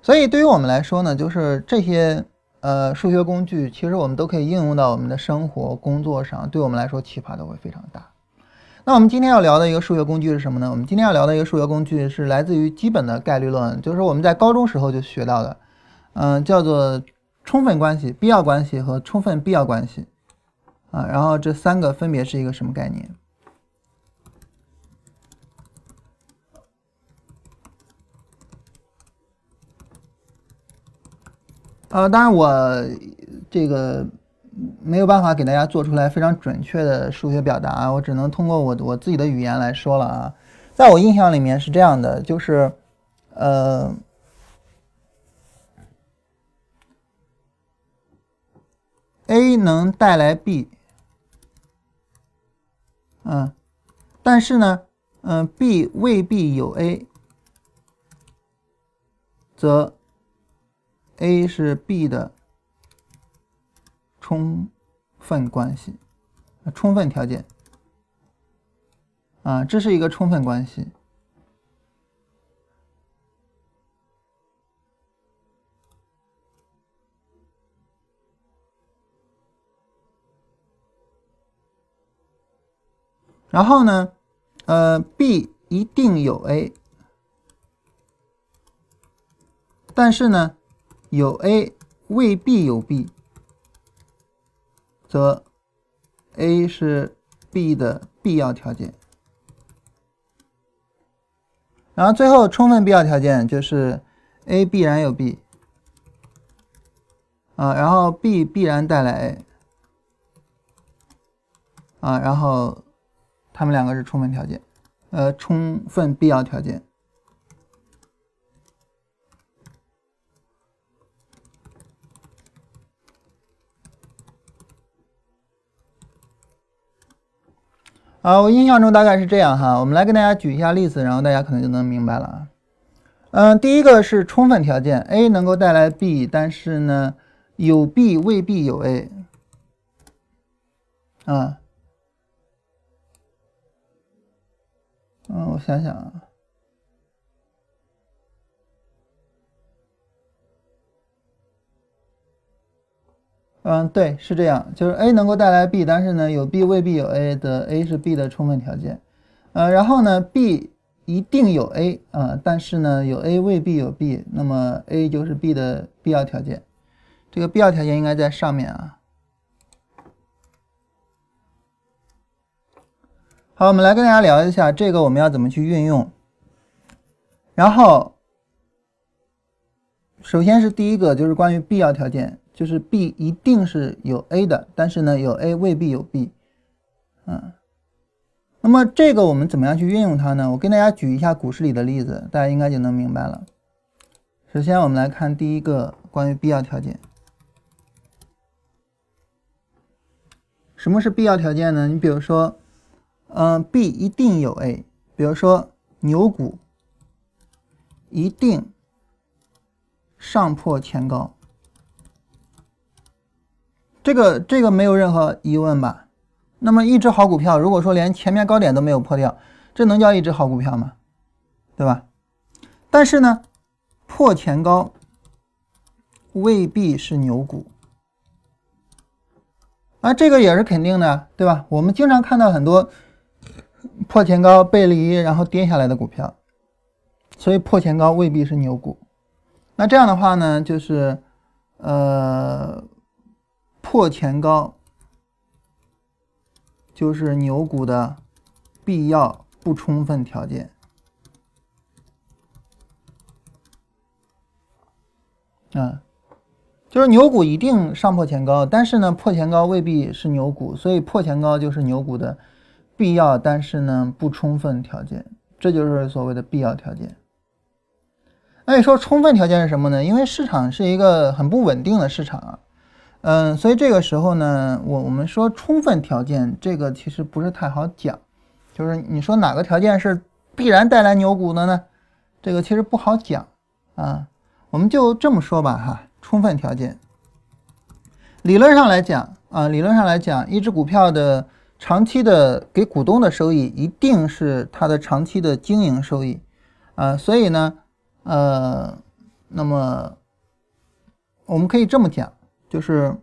所以对于我们来说呢，就是这些呃数学工具，其实我们都可以应用到我们的生活工作上，对我们来说启发都会非常大。那我们今天要聊的一个数学工具是什么呢？我们今天要聊的一个数学工具是来自于基本的概率论，就是我们在高中时候就学到的，嗯，叫做。充分关系、必要关系和充分必要关系，啊，然后这三个分别是一个什么概念？呃，当然我这个没有办法给大家做出来非常准确的数学表达，我只能通过我我自己的语言来说了啊。在我印象里面是这样的，就是呃。A 能带来 B，嗯，但是呢，嗯，B 未必有 A，则 A 是 B 的充分关系，充分条件，啊，这是一个充分关系。然后呢，呃，B 一定有 A，但是呢，有 A 未必有 B，则 A 是 B 的必要条件。然后最后充分必要条件就是 A 必然有 B，啊，然后 B 必然带来 A，啊，然后。他们两个是充分条件，呃，充分必要条件。啊，我印象中大概是这样哈，我们来跟大家举一下例子，然后大家可能就能明白了啊。嗯，第一个是充分条件，A 能够带来 B，但是呢，有 B 未必有 A，啊。嗯，我想想啊，嗯，对，是这样，就是 A 能够带来 B，但是呢，有 B 未必有 A 的 A 是 B 的充分条件。呃，然后呢，B 一定有 A 啊，但是呢，有 A 未必有 B，那么 A 就是 B 的必要条件。这个必要条件应该在上面啊。好，我们来跟大家聊一下这个我们要怎么去运用。然后，首先是第一个，就是关于必要条件，就是 B 一定是有 A 的，但是呢，有 A 未必有 B。嗯，那么这个我们怎么样去运用它呢？我跟大家举一下股市里的例子，大家应该就能明白了。首先，我们来看第一个关于必要条件。什么是必要条件呢？你比如说。嗯，B 一定有 A，比如说牛股一定上破前高，这个这个没有任何疑问吧？那么一只好股票，如果说连前面高点都没有破掉，这能叫一只好股票吗？对吧？但是呢，破前高未必是牛股啊，这个也是肯定的，对吧？我们经常看到很多。破前高背离，然后跌下来的股票，所以破前高未必是牛股。那这样的话呢，就是呃，破前高就是牛股的必要不充分条件。啊，就是牛股一定上破前高，但是呢，破前高未必是牛股，所以破前高就是牛股的。必要，但是呢不充分条件，这就是所谓的必要条件。那你说充分条件是什么呢？因为市场是一个很不稳定的市场啊，嗯，所以这个时候呢，我我们说充分条件，这个其实不是太好讲，就是你说哪个条件是必然带来牛股的呢？这个其实不好讲啊。我们就这么说吧哈，充分条件，理论上来讲啊，理论上来讲，一只股票的。长期的给股东的收益一定是它的长期的经营收益，啊，所以呢，呃，那么我们可以这么讲，就是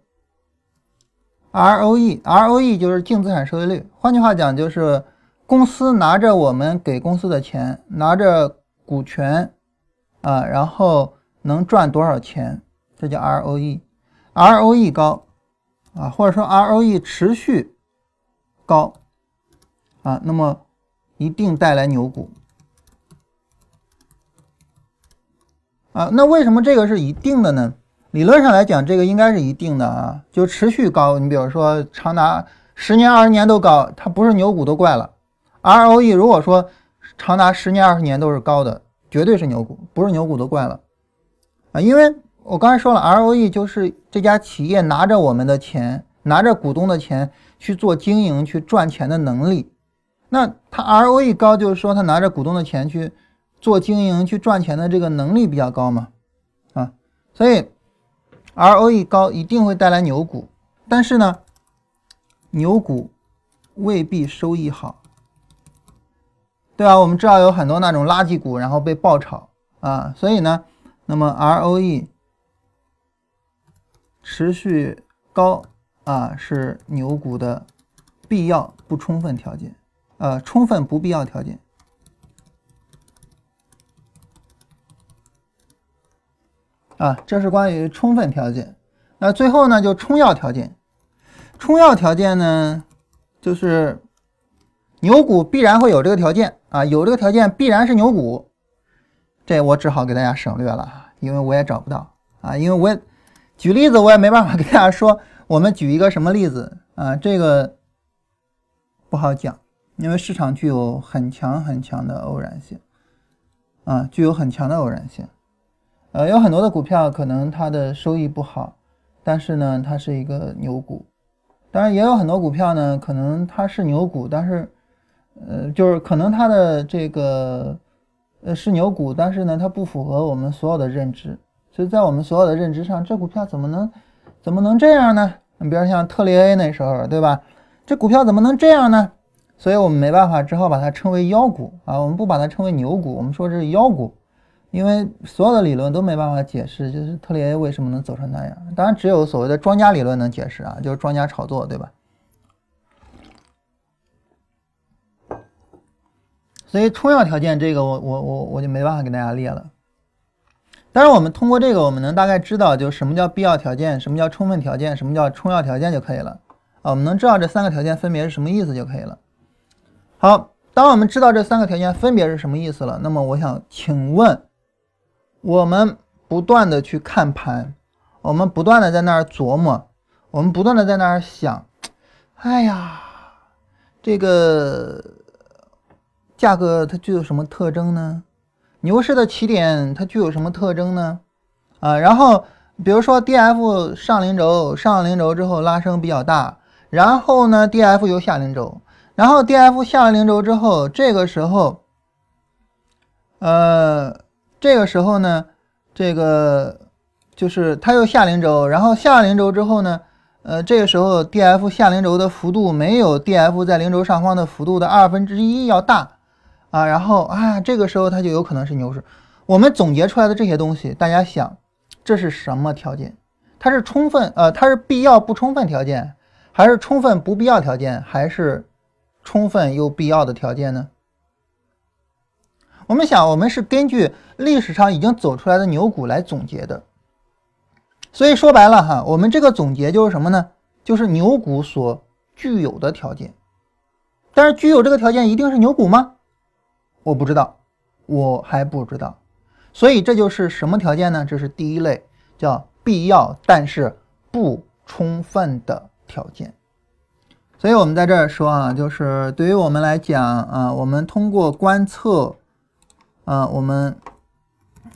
ROE，ROE 就是净资产收益率。换句话讲，就是公司拿着我们给公司的钱，拿着股权，啊，然后能赚多少钱，这叫 ROE，ROE 高，啊，或者说 ROE 持续。高啊，那么一定带来牛股啊。那为什么这个是一定的呢？理论上来讲，这个应该是一定的啊，就持续高。你比如说，长达十年、二十年都高，它不是牛股都怪了。ROE 如果说长达十年、二十年都是高的，绝对是牛股，不是牛股都怪了啊。因为我刚才说了，ROE 就是这家企业拿着我们的钱，拿着股东的钱。去做经营、去赚钱的能力，那他 ROE 高，就是说他拿着股东的钱去做经营、去赚钱的这个能力比较高嘛，啊，所以 ROE 高一定会带来牛股，但是呢，牛股未必收益好，对吧？我们知道有很多那种垃圾股，然后被爆炒啊，所以呢，那么 ROE 持续高。啊，是牛股的必要不充分条件，呃，充分不必要条件。啊，这是关于充分条件。那最后呢，就充要条件。充要条件呢，就是牛股必然会有这个条件啊，有这个条件必然是牛股。这我只好给大家省略了，因为我也找不到啊，因为我也举例子，我也没办法给大家说。我们举一个什么例子啊？这个不好讲，因为市场具有很强很强的偶然性啊，具有很强的偶然性。呃，有很多的股票可能它的收益不好，但是呢，它是一个牛股。当然，也有很多股票呢，可能它是牛股，但是呃，就是可能它的这个呃是牛股，但是呢，它不符合我们所有的认知。所以在我们所有的认知上，这股票怎么能？怎么能这样呢？你比如像特雷 A 那时候，对吧？这股票怎么能这样呢？所以我们没办法，只好把它称为妖股啊。我们不把它称为牛股，我们说这是妖股因为所有的理论都没办法解释，就是特里 A 为什么能走成那样。当然，只有所谓的庄家理论能解释啊，就是庄家炒作，对吧？所以充要条件这个，我我我我就没办法给大家列了。但是我们通过这个，我们能大概知道，就什么叫必要条件，什么叫充分条件，什么叫充要条件就可以了啊。我们能知道这三个条件分别是什么意思就可以了。好，当我们知道这三个条件分别是什么意思了，那么我想请问，我们不断的去看盘，我们不断的在那儿琢磨，我们不断的在那儿想，哎呀，这个。价格它具有什么特征呢？牛市的起点它具有什么特征呢？啊，然后比如说 D F 上零轴上零轴之后拉升比较大，然后呢 D F 又下零轴，然后 D F 下了零轴之后，这个时候，呃，这个时候呢，这个就是它又下零轴，然后下零轴之后呢，呃，这个时候 D F 下零轴的幅度没有 D F 在零轴上方的幅度的二分之一要大。啊，然后啊，这个时候它就有可能是牛市。我们总结出来的这些东西，大家想，这是什么条件？它是充分呃，它是必要不充分条件，还是充分不必要条件，还是充分又必要的条件呢？我们想，我们是根据历史上已经走出来的牛股来总结的。所以说白了哈，我们这个总结就是什么呢？就是牛股所具有的条件。但是具有这个条件一定是牛股吗？我不知道，我还不知道，所以这就是什么条件呢？这是第一类，叫必要但是不充分的条件。所以我们在这儿说啊，就是对于我们来讲啊，我们通过观测，啊，我们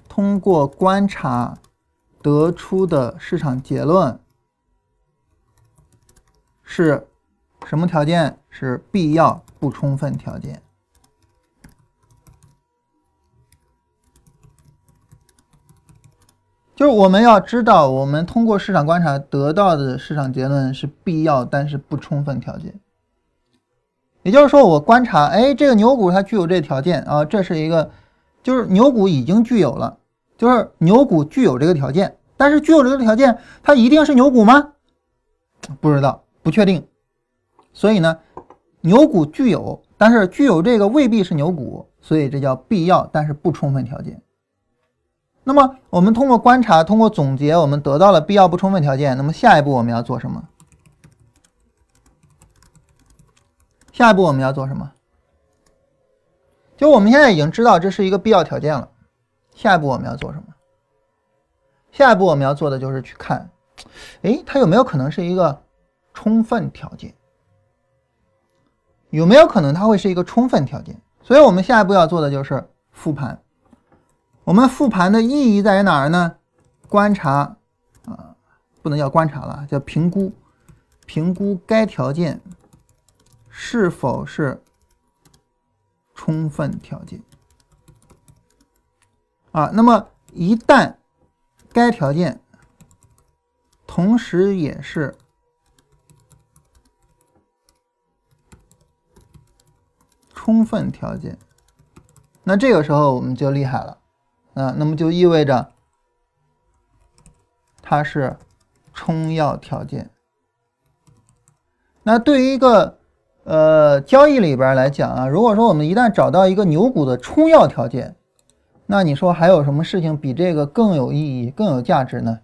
通过观察得出的市场结论是什么条件？是必要不充分条件。就是我们要知道，我们通过市场观察得到的市场结论是必要但是不充分条件。也就是说，我观察，哎，这个牛股它具有这条件啊，这是一个，就是牛股已经具有了，就是牛股具有这个条件，但是具有这个条件，它一定是牛股吗？不知道，不确定。所以呢，牛股具有，但是具有这个未必是牛股，所以这叫必要但是不充分条件。那么，我们通过观察，通过总结，我们得到了必要不充分条件。那么，下一步我们要做什么？下一步我们要做什么？就我们现在已经知道这是一个必要条件了。下一步我们要做什么？下一步我们要做的就是去看，哎，它有没有可能是一个充分条件？有没有可能它会是一个充分条件？所以我们下一步要做的就是复盘。我们复盘的意义在于哪儿呢？观察啊，不能叫观察了，叫评估，评估该条件是否是充分条件啊。那么一旦该条件同时也是充分条件，那这个时候我们就厉害了。啊，那么就意味着它是充要条件。那对于一个呃交易里边来讲啊，如果说我们一旦找到一个牛股的充要条件，那你说还有什么事情比这个更有意义、更有价值呢？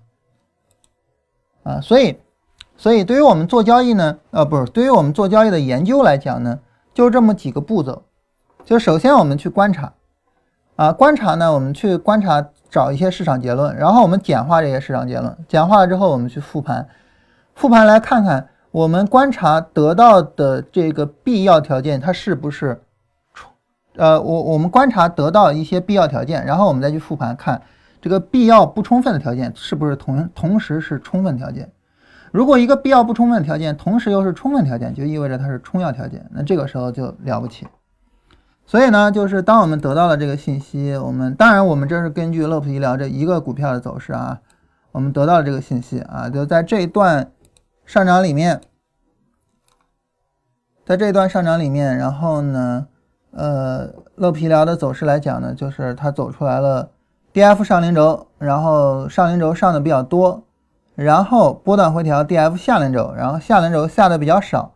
啊，所以，所以对于我们做交易呢，呃，不是对于我们做交易的研究来讲呢，就这么几个步骤，就首先我们去观察。啊，观察呢，我们去观察找一些市场结论，然后我们简化这些市场结论，简化了之后，我们去复盘，复盘来看看我们观察得到的这个必要条件，它是不是充？呃，我我们观察得到一些必要条件，然后我们再去复盘看这个必要不充分的条件是不是同同时是充分条件。如果一个必要不充分条件同时又是充分条件，就意味着它是充要条件，那这个时候就了不起。所以呢，就是当我们得到了这个信息，我们当然我们这是根据乐普医疗这一个股票的走势啊，我们得到了这个信息啊，就在这一段上涨里面，在这一段上涨里面，然后呢，呃，乐皮聊的走势来讲呢，就是它走出来了，D F 上零轴，然后上零轴上的比较多，然后波段回调 D F 下零轴，然后下零轴下的比较少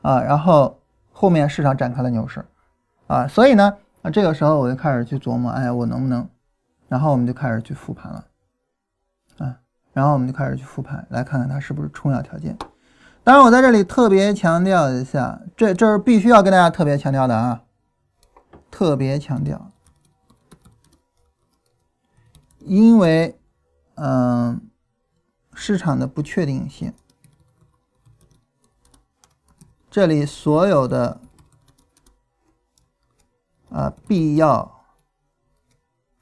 啊，然后后面市场展开了牛市啊，所以呢，啊这个时候我就开始去琢磨，哎，我能不能，然后我们就开始去复盘了，然后我们就开始去复盘，来看看它是不是冲要条件。当然，我在这里特别强调一下，这这是必须要跟大家特别强调的啊，特别强调，因为，嗯，市场的不确定性，这里所有的啊必要、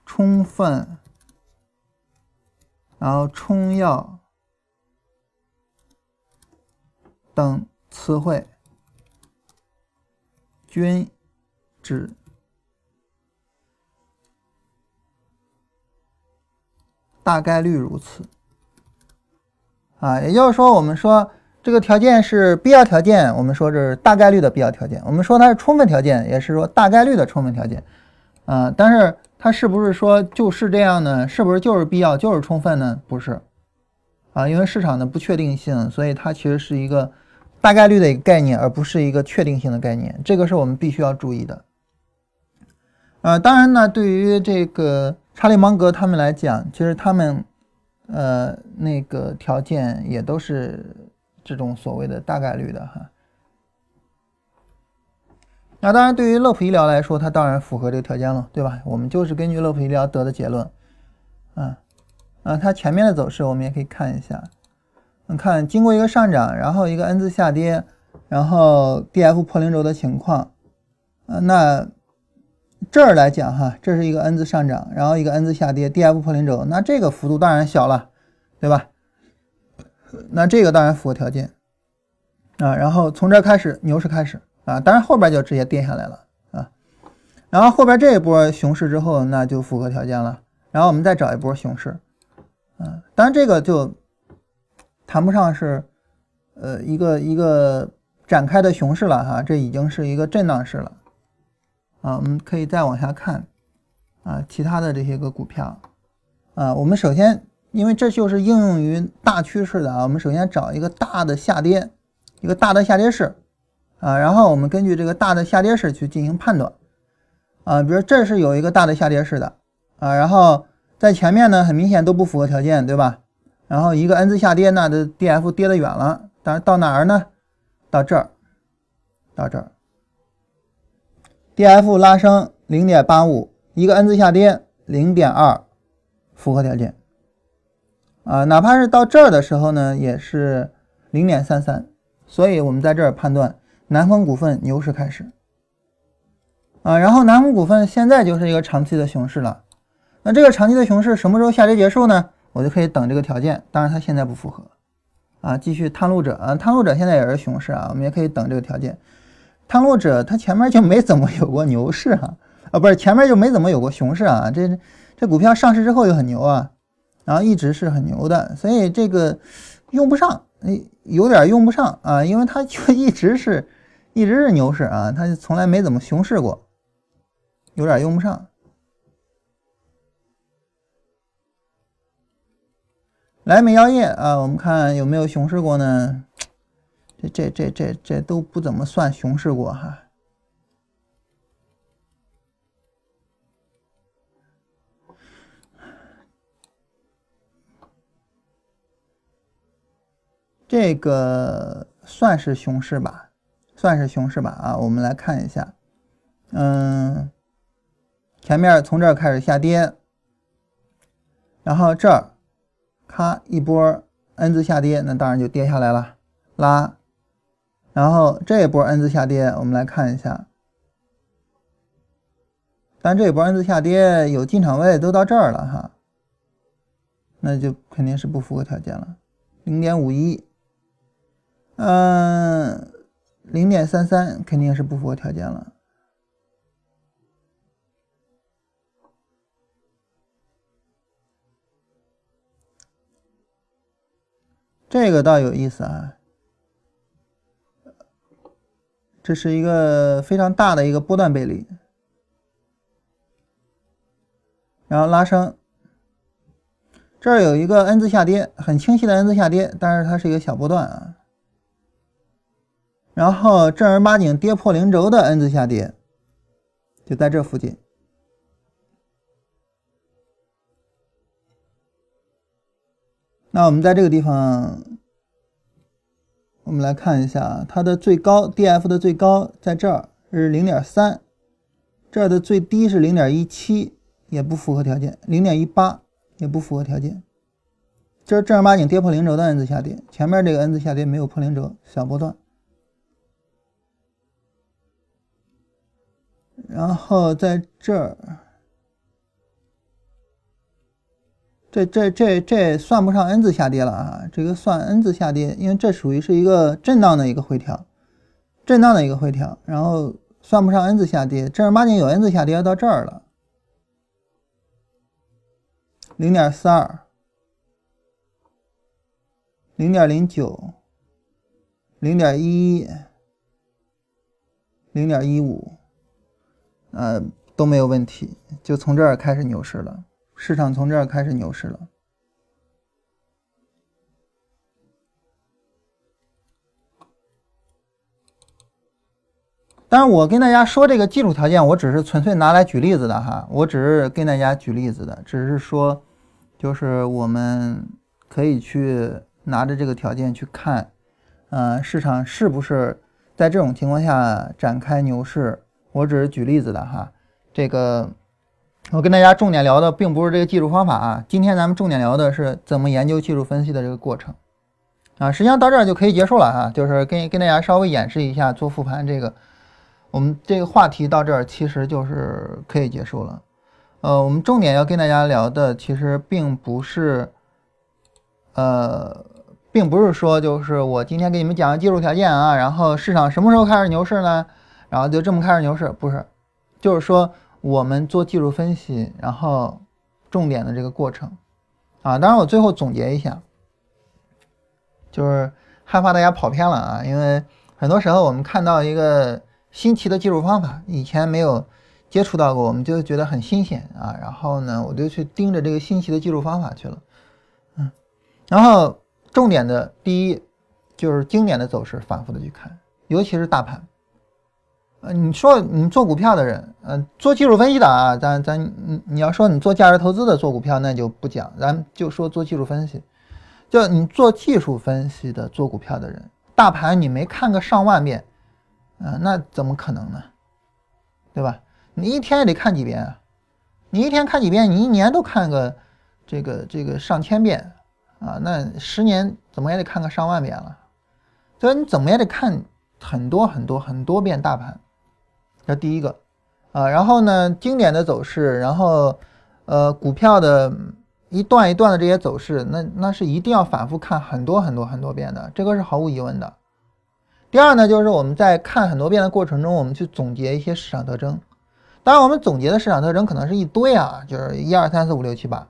充分，然后冲要。等词汇均指大概率如此啊，也就是说，我们说这个条件是必要条件，我们说这是大概率的必要条件；我们说它是充分条件，也是说大概率的充分条件啊。但是它是不是说就是这样呢？是不是就是必要就是充分呢？不是啊，因为市场的不确定性，所以它其实是一个。大概率的一个概念，而不是一个确定性的概念，这个是我们必须要注意的。呃，当然呢，对于这个查理芒格他们来讲，其实他们呃那个条件也都是这种所谓的大概率的哈。那当然，对于乐普医疗来说，它当然符合这个条件了，对吧？我们就是根据乐普医疗得的结论。啊啊，它前面的走势我们也可以看一下。你看，经过一个上涨，然后一个 N 字下跌，然后 D F 破零轴的情况，呃，那这儿来讲哈，这是一个 N 字上涨，然后一个 N 字下跌，D F 破零轴，那这个幅度当然小了，对吧？那这个当然符合条件啊。然后从这开始牛市开始啊，当然后边就直接跌下来了啊。然后后边这一波熊市之后，那就符合条件了。然后我们再找一波熊市，啊，当然这个就。谈不上是，呃，一个一个展开的熊市了哈，这已经是一个震荡市了，啊，我们可以再往下看，啊，其他的这些个股票，啊，我们首先，因为这就是应用于大趋势的啊，我们首先找一个大的下跌，一个大的下跌市，啊，然后我们根据这个大的下跌市去进行判断，啊，比如这是有一个大的下跌市的，啊，然后在前面呢，很明显都不符合条件，对吧？然后一个 N 字下跌，那的 D F 跌得远了，但是到哪儿呢？到这儿，到这儿，D F 拉升零点八五，一个 N 字下跌零点二，符合条件啊。哪怕是到这儿的时候呢，也是零点三三，所以我们在这儿判断南风股份牛市开始啊。然后南风股份现在就是一个长期的熊市了，那这个长期的熊市什么时候下跌结束呢？我就可以等这个条件，当然它现在不符合，啊，继续探路者啊，探路者现在也是熊市啊，我们也可以等这个条件。探路者它前面就没怎么有过牛市哈，啊，不是前面就没怎么有过熊市啊，这这股票上市之后就很牛啊，然后一直是很牛的，所以这个用不上，哎，有点用不上啊，因为它就一直是一直是牛市啊，它就从来没怎么熊市过，有点用不上。莱美药业啊，我们看有没有熊市过呢？这这这这这都不怎么算熊市过哈。这个算是熊市吧，算是熊市吧啊，我们来看一下，嗯，前面从这儿开始下跌，然后这儿。咔一波 N 字下跌，那当然就跌下来了，拉，然后这一波 N 字下跌，我们来看一下，但这一波 N 字下跌有进场位都到这儿了哈，那就肯定是不符合条件了，零点五一，嗯，零点三三肯定是不符合条件了。这个倒有意思啊，这是一个非常大的一个波段背离，然后拉升这儿有一个 N 字下跌，很清晰的 N 字下跌，但是它是一个小波段啊。然后正儿八经跌破零轴的 N 字下跌，就在这附近。那我们在这个地方，我们来看一下它的最高 DF 的最高在这儿是零点三，这儿的最低是零点一七，也不符合条件，零点一八也不符合条件。这是正儿八经跌破零轴的 N 字下跌，前面这个 N 字下跌没有破零轴，小波段。然后在这儿，这这这这算不上 N 字下跌了啊，这个算 N 字下跌，因为这属于是一个震荡的一个回调，震荡的一个回调，然后算不上 N 字下跌，正儿八经有 N 字下跌到这儿了，零点四二，零点零九，零点一一，零点一五。呃，都没有问题，就从这儿开始牛市了。市场从这儿开始牛市了。但是我跟大家说这个基础条件，我只是纯粹拿来举例子的哈，我只是跟大家举例子的，只是说，就是我们可以去拿着这个条件去看，嗯，市场是不是在这种情况下展开牛市。我只是举例子的哈，这个我跟大家重点聊的并不是这个技术方法啊，今天咱们重点聊的是怎么研究技术分析的这个过程啊，实际上到这儿就可以结束了哈，就是跟跟大家稍微演示一下做复盘这个，我们这个话题到这儿其实就是可以结束了。呃，我们重点要跟大家聊的其实并不是，呃，并不是说就是我今天给你们讲的技术条件啊，然后市场什么时候开始牛市呢？然后就这么开始牛市，不是，就是说我们做技术分析，然后重点的这个过程，啊，当然我最后总结一下，就是害怕大家跑偏了啊，因为很多时候我们看到一个新奇的技术方法，以前没有接触到过，我们就觉得很新鲜啊，然后呢，我就去盯着这个新奇的技术方法去了，嗯，然后重点的第一就是经典的走势，反复的去看，尤其是大盘。呃，你说你做股票的人，呃，做技术分析的啊，咱咱你你要说你做价值投资的做股票，那就不讲，咱就说做技术分析，就你做技术分析的做股票的人，大盘你没看个上万遍，啊，那怎么可能呢？对吧？你一天也得看几遍啊？你一天看几遍？你一年都看个这个这个上千遍啊？那十年怎么也得看个上万遍了，所以你怎么也得看很多很多很多遍大盘。这第一个，啊，然后呢，经典的走势，然后，呃，股票的一段一段的这些走势，那那是一定要反复看很多很多很多遍的，这个是毫无疑问的。第二呢，就是我们在看很多遍的过程中，我们去总结一些市场特征。当然，我们总结的市场特征可能是一堆啊，就是一二三四五六七八。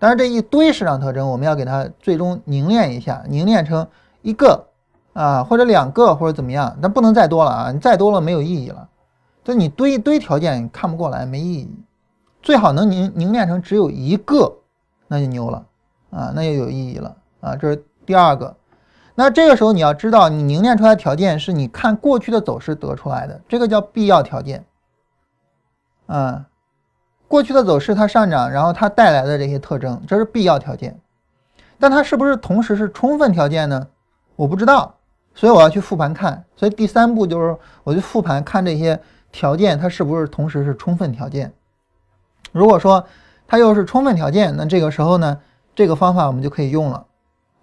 但是这一堆市场特征，我们要给它最终凝练一下，凝练成一个啊，或者两个，或者怎么样，但不能再多了啊，你再多了没有意义了。就你堆一堆条件看不过来没意义，最好能凝凝练成只有一个，那就牛了啊，那就有意义了啊。这是第二个。那这个时候你要知道，你凝练出来的条件是你看过去的走势得出来的，这个叫必要条件。啊，过去的走势它上涨，然后它带来的这些特征，这是必要条件。但它是不是同时是充分条件呢？我不知道，所以我要去复盘看。所以第三步就是我去复盘看这些。条件它是不是同时是充分条件？如果说它又是充分条件，那这个时候呢，这个方法我们就可以用了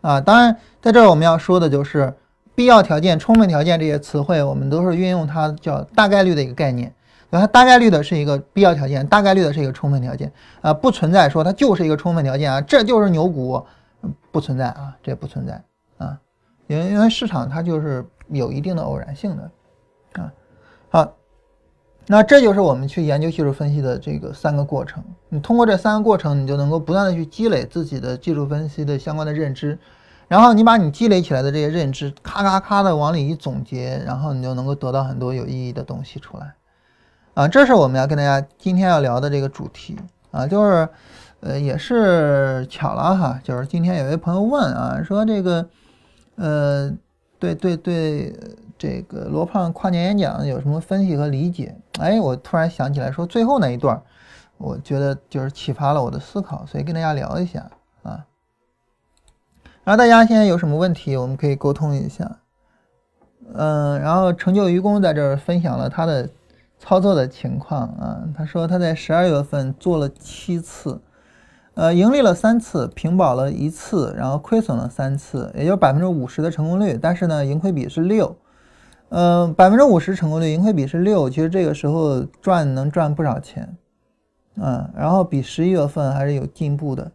啊。当然，在这儿我们要说的就是必要条件、充分条件这些词汇，我们都是运用它叫大概率的一个概念。它大概率的是一个必要条件，大概率的是一个充分条件啊，不存在说它就是一个充分条件啊，这就是牛股，不存在啊，这不存在啊，因为因为市场它就是有一定的偶然性的啊，好。那这就是我们去研究技术分析的这个三个过程。你通过这三个过程，你就能够不断的去积累自己的技术分析的相关的认知，然后你把你积累起来的这些认知，咔咔咔的往里一总结，然后你就能够得到很多有意义的东西出来。啊，这是我们要跟大家今天要聊的这个主题啊，就是，呃，也是巧了哈，就是今天有位朋友问啊，说这个，呃，对对对，这个罗胖跨年演讲有什么分析和理解？哎，我突然想起来，说最后那一段，我觉得就是启发了我的思考，所以跟大家聊一下啊。然后大家现在有什么问题，我们可以沟通一下。嗯，然后成就愚公在这儿分享了他的操作的情况啊，他说他在十二月份做了七次。呃，盈利了三次，平保了一次，然后亏损了三次，也就百分之五十的成功率。但是呢，盈亏比是六，呃，百分之五十成功率，盈亏比是六，其实这个时候赚能赚不少钱，嗯，然后比十一月份还是有进步的，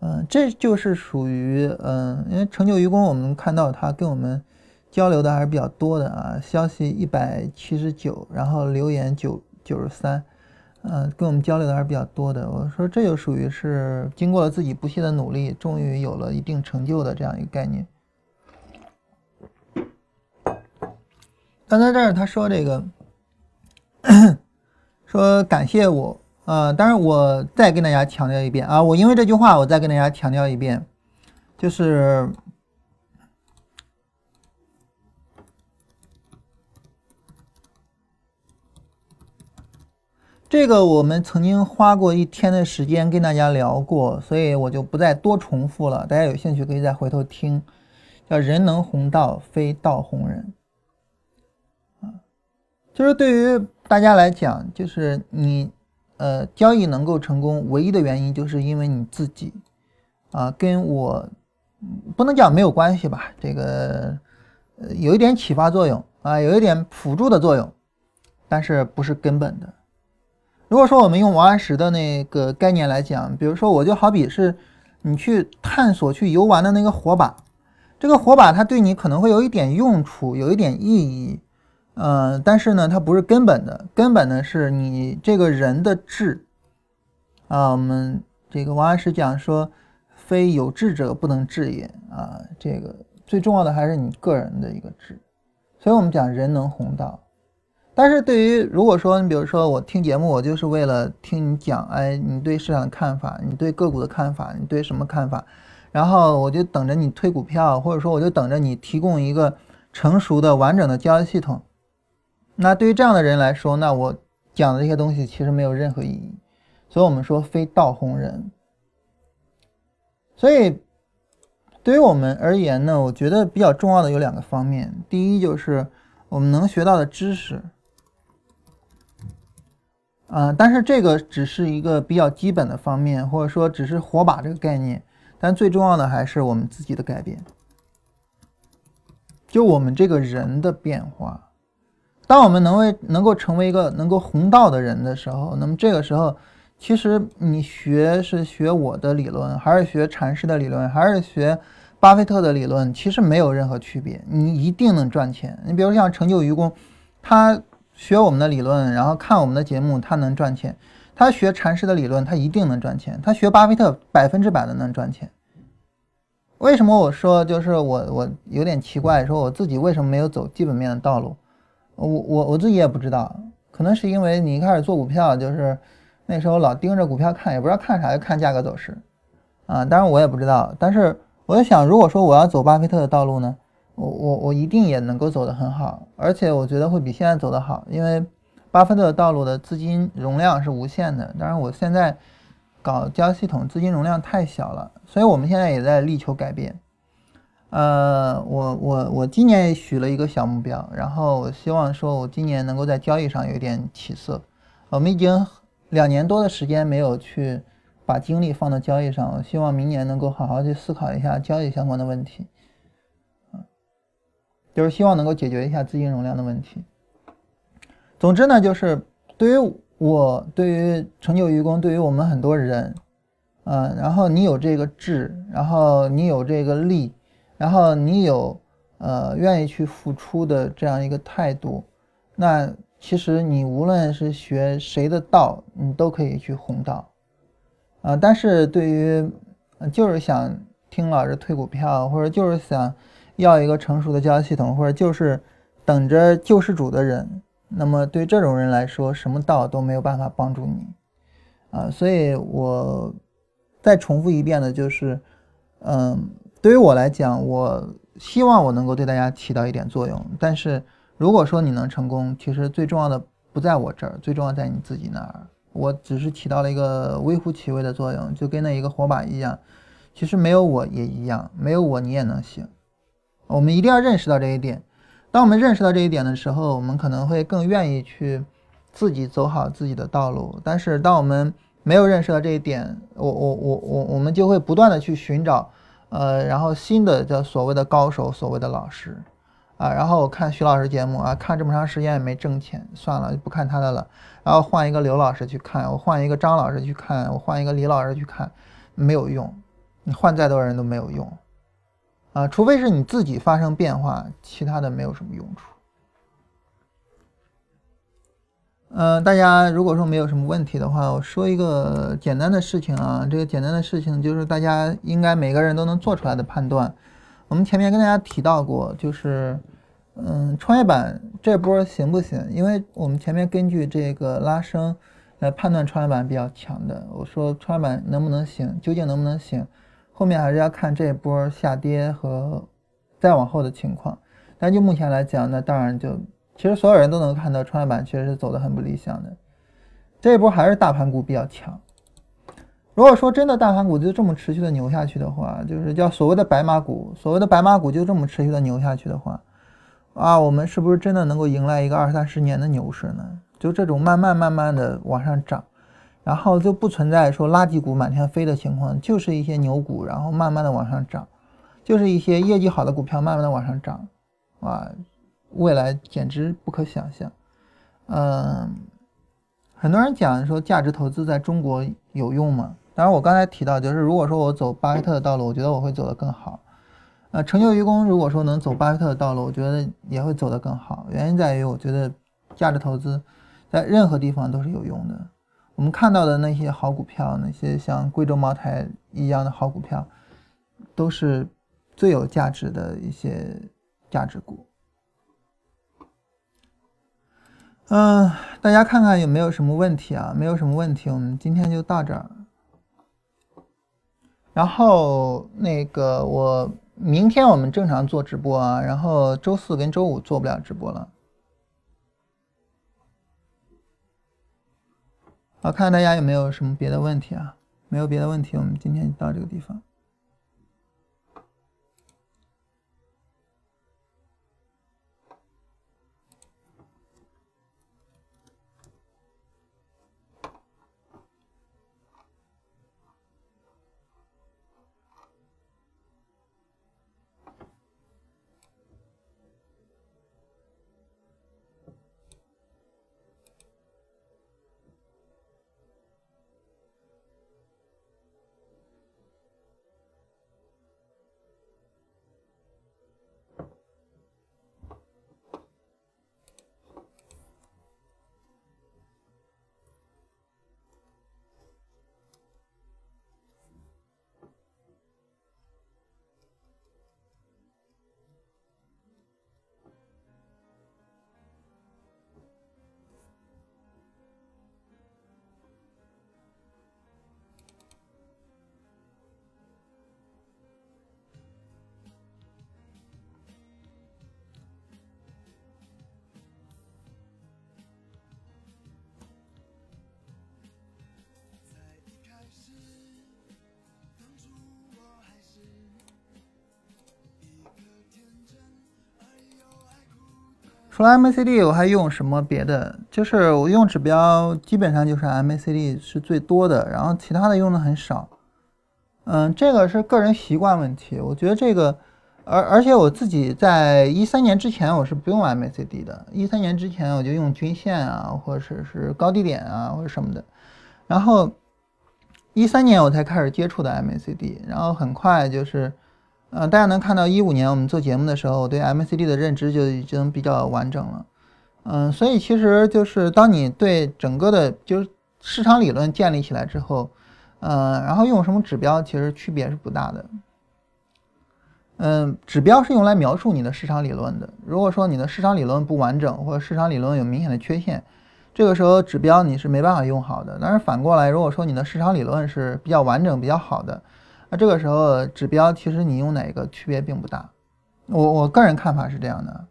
嗯，这就是属于嗯，因为成就愚公，我们看到他跟我们交流的还是比较多的啊，消息一百七十九，然后留言九九十三。嗯，跟我们交流的还是比较多的。我说这就属于是经过了自己不懈的努力，终于有了一定成就的这样一个概念。但在这儿他说这个，说感谢我啊，当然我再跟大家强调一遍啊，我因为这句话我再跟大家强调一遍，就是。这个我们曾经花过一天的时间跟大家聊过，所以我就不再多重复了。大家有兴趣可以再回头听，叫“人能弘道，非道弘人”。就是对于大家来讲，就是你呃交易能够成功，唯一的原因就是因为你自己啊，跟我不能讲没有关系吧？这个呃有一点启发作用啊，有一点辅助的作用，但是不是根本的。如果说我们用王安石的那个概念来讲，比如说我就好比是你去探索、去游玩的那个火把，这个火把它对你可能会有一点用处，有一点意义，嗯，但是呢，它不是根本的，根本的是你这个人的智啊。我们这个王安石讲说，非有志者不能治也啊，这个最重要的还是你个人的一个智，所以我们讲人能弘道。但是对于如果说你比如说我听节目，我就是为了听你讲，哎，你对市场的看法，你对个股的看法，你对什么看法？然后我就等着你推股票，或者说我就等着你提供一个成熟的、完整的交易系统。那对于这样的人来说，那我讲的这些东西其实没有任何意义。所以我们说非道红人。所以对于我们而言呢，我觉得比较重要的有两个方面，第一就是我们能学到的知识。嗯，但是这个只是一个比较基本的方面，或者说只是火把这个概念，但最重要的还是我们自己的改变，就我们这个人的变化。当我们能为能够成为一个能够弘道的人的时候，那么这个时候，其实你学是学我的理论，还是学禅师的理论，还是学巴菲特的理论，其实没有任何区别，你一定能赚钱。你比如像成就愚公，他。学我们的理论，然后看我们的节目，他能赚钱。他学禅师的理论，他一定能赚钱。他学巴菲特，百分之百的能赚钱。为什么我说就是我我有点奇怪，说我自己为什么没有走基本面的道路？我我我自己也不知道，可能是因为你一开始做股票，就是那时候老盯着股票看，也不知道看啥，就看价格走势啊。当然我也不知道，但是我在想，如果说我要走巴菲特的道路呢？我我我一定也能够走得很好，而且我觉得会比现在走得好，因为巴菲特的道路的资金容量是无限的。当然，我现在搞交易系统资金容量太小了，所以我们现在也在力求改变。呃，我我我今年也许了一个小目标，然后我希望说我今年能够在交易上有点起色。我们已经两年多的时间没有去把精力放到交易上，我希望明年能够好好去思考一下交易相关的问题。就是希望能够解决一下资金容量的问题。总之呢，就是对于我，对于成就愚公，对于我们很多人，嗯，然后你有这个智，然后你有这个力，然后你有呃愿意去付出的这样一个态度，那其实你无论是学谁的道，你都可以去弘道，啊，但是对于就是想听老师推股票，或者就是想。要一个成熟的交易系统，或者就是等着救世主的人，那么对这种人来说，什么道都没有办法帮助你啊！所以我再重复一遍的就是，嗯，对于我来讲，我希望我能够对大家起到一点作用。但是如果说你能成功，其实最重要的不在我这儿，最重要在你自己那儿。我只是起到了一个微乎其微的作用，就跟那一个火把一样。其实没有我也一样，没有我你也能行。我们一定要认识到这一点。当我们认识到这一点的时候，我们可能会更愿意去自己走好自己的道路。但是当我们没有认识到这一点，我我我我我们就会不断的去寻找，呃，然后新的叫所谓的高手，所谓的老师。啊，然后我看徐老师节目啊，看这么长时间也没挣钱，算了，就不看他的了。然后换一个刘老师去看，我换一个张老师去看，我换一个李老师去看，没有用，你换再多人都没有用，啊，除非是你自己发生变化，其他的没有什么用处。嗯，大家如果说没有什么问题的话，我说一个简单的事情啊，这个简单的事情就是大家应该每个人都能做出来的判断。我们前面跟大家提到过，就是。嗯，创业板这波行不行？因为我们前面根据这个拉升来判断创业板比较强的。我说创业板能不能行，究竟能不能行，后面还是要看这波下跌和再往后的情况。但就目前来讲，那当然就其实所有人都能看到创业板确实是走的很不理想的。这一波还是大盘股比较强。如果说真的大盘股就这么持续的牛下去的话，就是叫所谓的白马股，所谓的白马股就这么持续的牛下去的话。啊，我们是不是真的能够迎来一个二三十年的牛市呢？就这种慢慢慢慢的往上涨，然后就不存在说垃圾股满天飞的情况，就是一些牛股，然后慢慢的往上涨，就是一些业绩好的股票慢慢的往上涨，啊，未来简直不可想象。嗯，很多人讲说价值投资在中国有用吗？当然，我刚才提到就是如果说我走巴菲特的道路，我觉得我会走得更好。呃，成就愚公如果说能走巴菲特的道路，我觉得也会走得更好。原因在于，我觉得价值投资在任何地方都是有用的。我们看到的那些好股票，那些像贵州茅台一样的好股票，都是最有价值的一些价值股。嗯，大家看看有没有什么问题啊？没有什么问题，我们今天就到这儿。然后那个我。明天我们正常做直播啊，然后周四跟周五做不了直播了。好，看看大家有没有什么别的问题啊？没有别的问题，我们今天就到这个地方。除了 MACD，我还用什么别的？就是我用指标，基本上就是 MACD 是最多的，然后其他的用的很少。嗯，这个是个人习惯问题。我觉得这个，而而且我自己在一三年之前我是不用 MACD 的，一三年之前我就用均线啊，或者是高低点啊，或者什么的。然后一三年我才开始接触的 MACD，然后很快就是。呃，大家能看到一五年我们做节目的时候，我对 MCD 的认知就已经比较完整了。嗯，所以其实就是当你对整个的，就是市场理论建立起来之后，嗯，然后用什么指标其实区别是不大的。嗯，指标是用来描述你的市场理论的。如果说你的市场理论不完整，或者市场理论有明显的缺陷，这个时候指标你是没办法用好的。但是反过来，如果说你的市场理论是比较完整、比较好的，那这个时候指标其实你用哪个区别并不大。我我个人看法是这样的。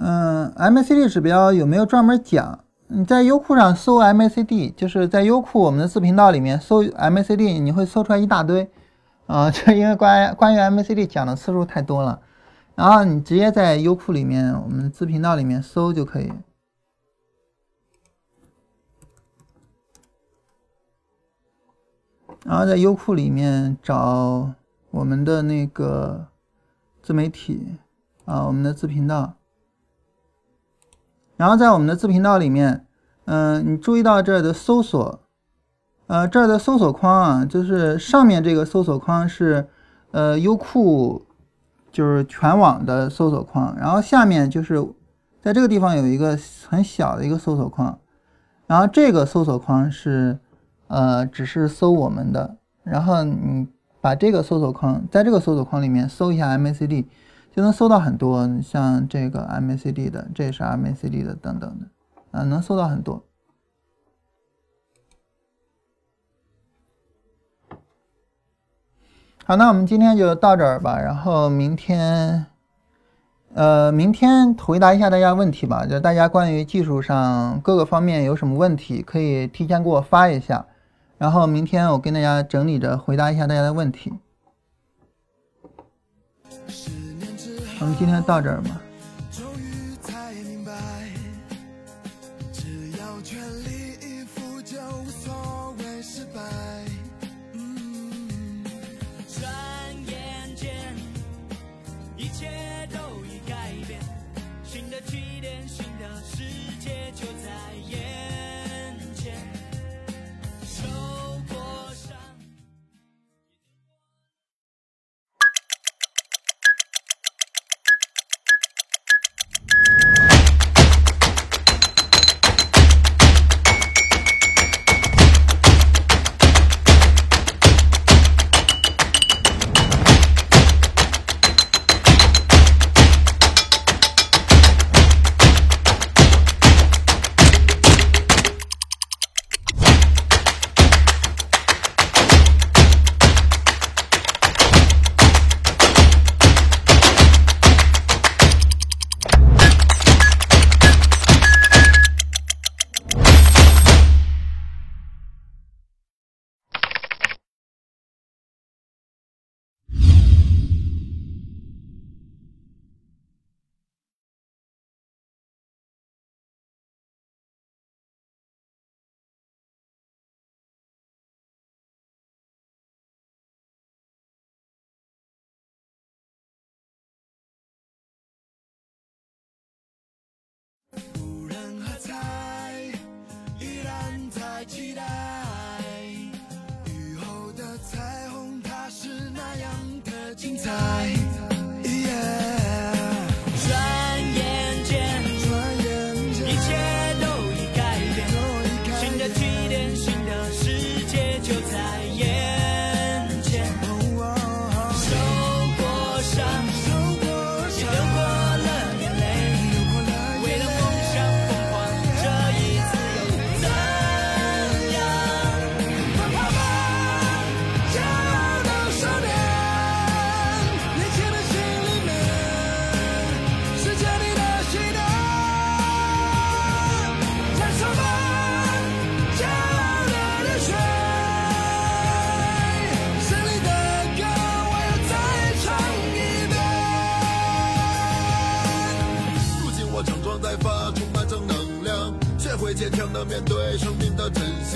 嗯，MACD 指标有没有专门讲？你在优酷上搜 MACD，就是在优酷我们的自频道里面搜 MACD，你会搜出来一大堆。啊，这因为关关于 MACD 讲的次数太多了。然后你直接在优酷里面，我们自频道里面搜就可以。然后在优酷里面找我们的那个自媒体啊，我们的自频道。然后在我们的自频道里面，嗯，你注意到这儿的搜索，呃，这儿的搜索框啊，就是上面这个搜索框是，呃，优酷就是全网的搜索框，然后下面就是在这个地方有一个很小的一个搜索框，然后这个搜索框是，呃，只是搜我们的，然后你把这个搜索框在这个搜索框里面搜一下 MACD。就能搜到很多，像这个 MACD 的，这是 MACD 的，等等的，啊，能搜到很多。好，那我们今天就到这儿吧，然后明天，呃，明天回答一下大家问题吧，就大家关于技术上各个方面有什么问题，可以提前给我发一下，然后明天我跟大家整理着回答一下大家的问题。我们今天到这儿吧。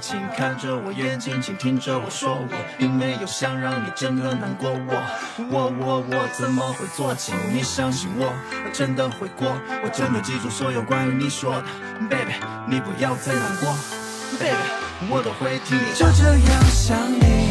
请看着我眼睛，请听着我说，我并没有想让你真的难过。我我我我怎么会做？请你相信我，我真的会过，我真的记住所有关于你说的，baby，你不要再难过，baby，我都会听你。就这样想你，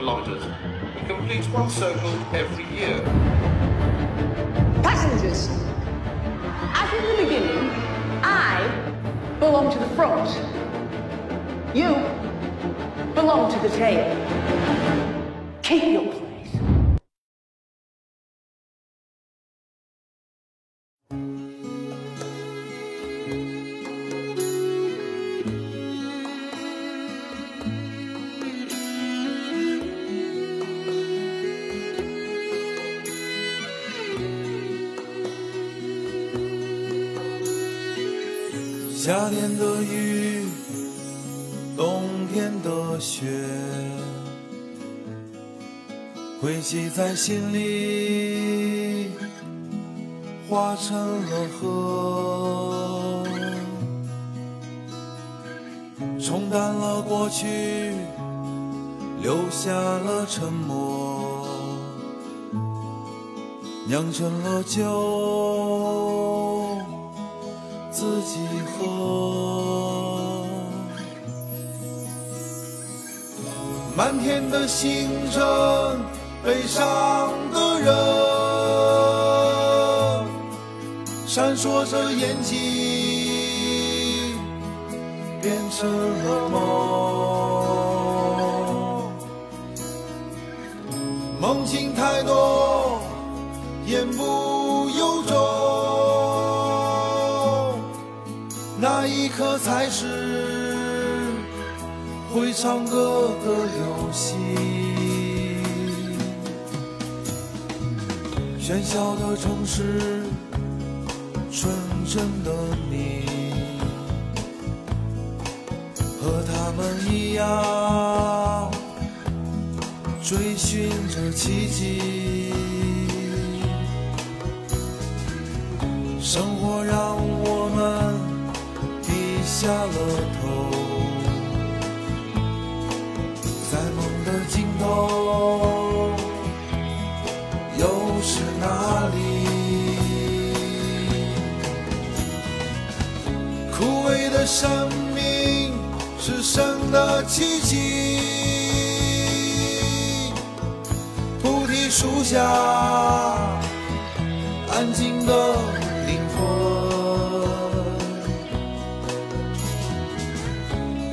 kilometers. It completes one circle every year. Passengers, as in the beginning, I belong to the front. You belong to the tail. Keep your 在心里化成了河，冲淡了过去，留下了沉默。酿成了酒，自己喝。满天的星辰。悲伤的人闪烁着眼睛变成了梦。梦境太多言不由衷那一刻才是会唱歌的游戏。喧嚣的城市，纯真的你，和他们一样。追寻着奇迹，生活让我们低下了头，为的生命是生的奇迹。菩提树下，安静的灵魂，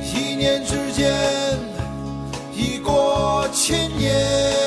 一念之间，已过千年。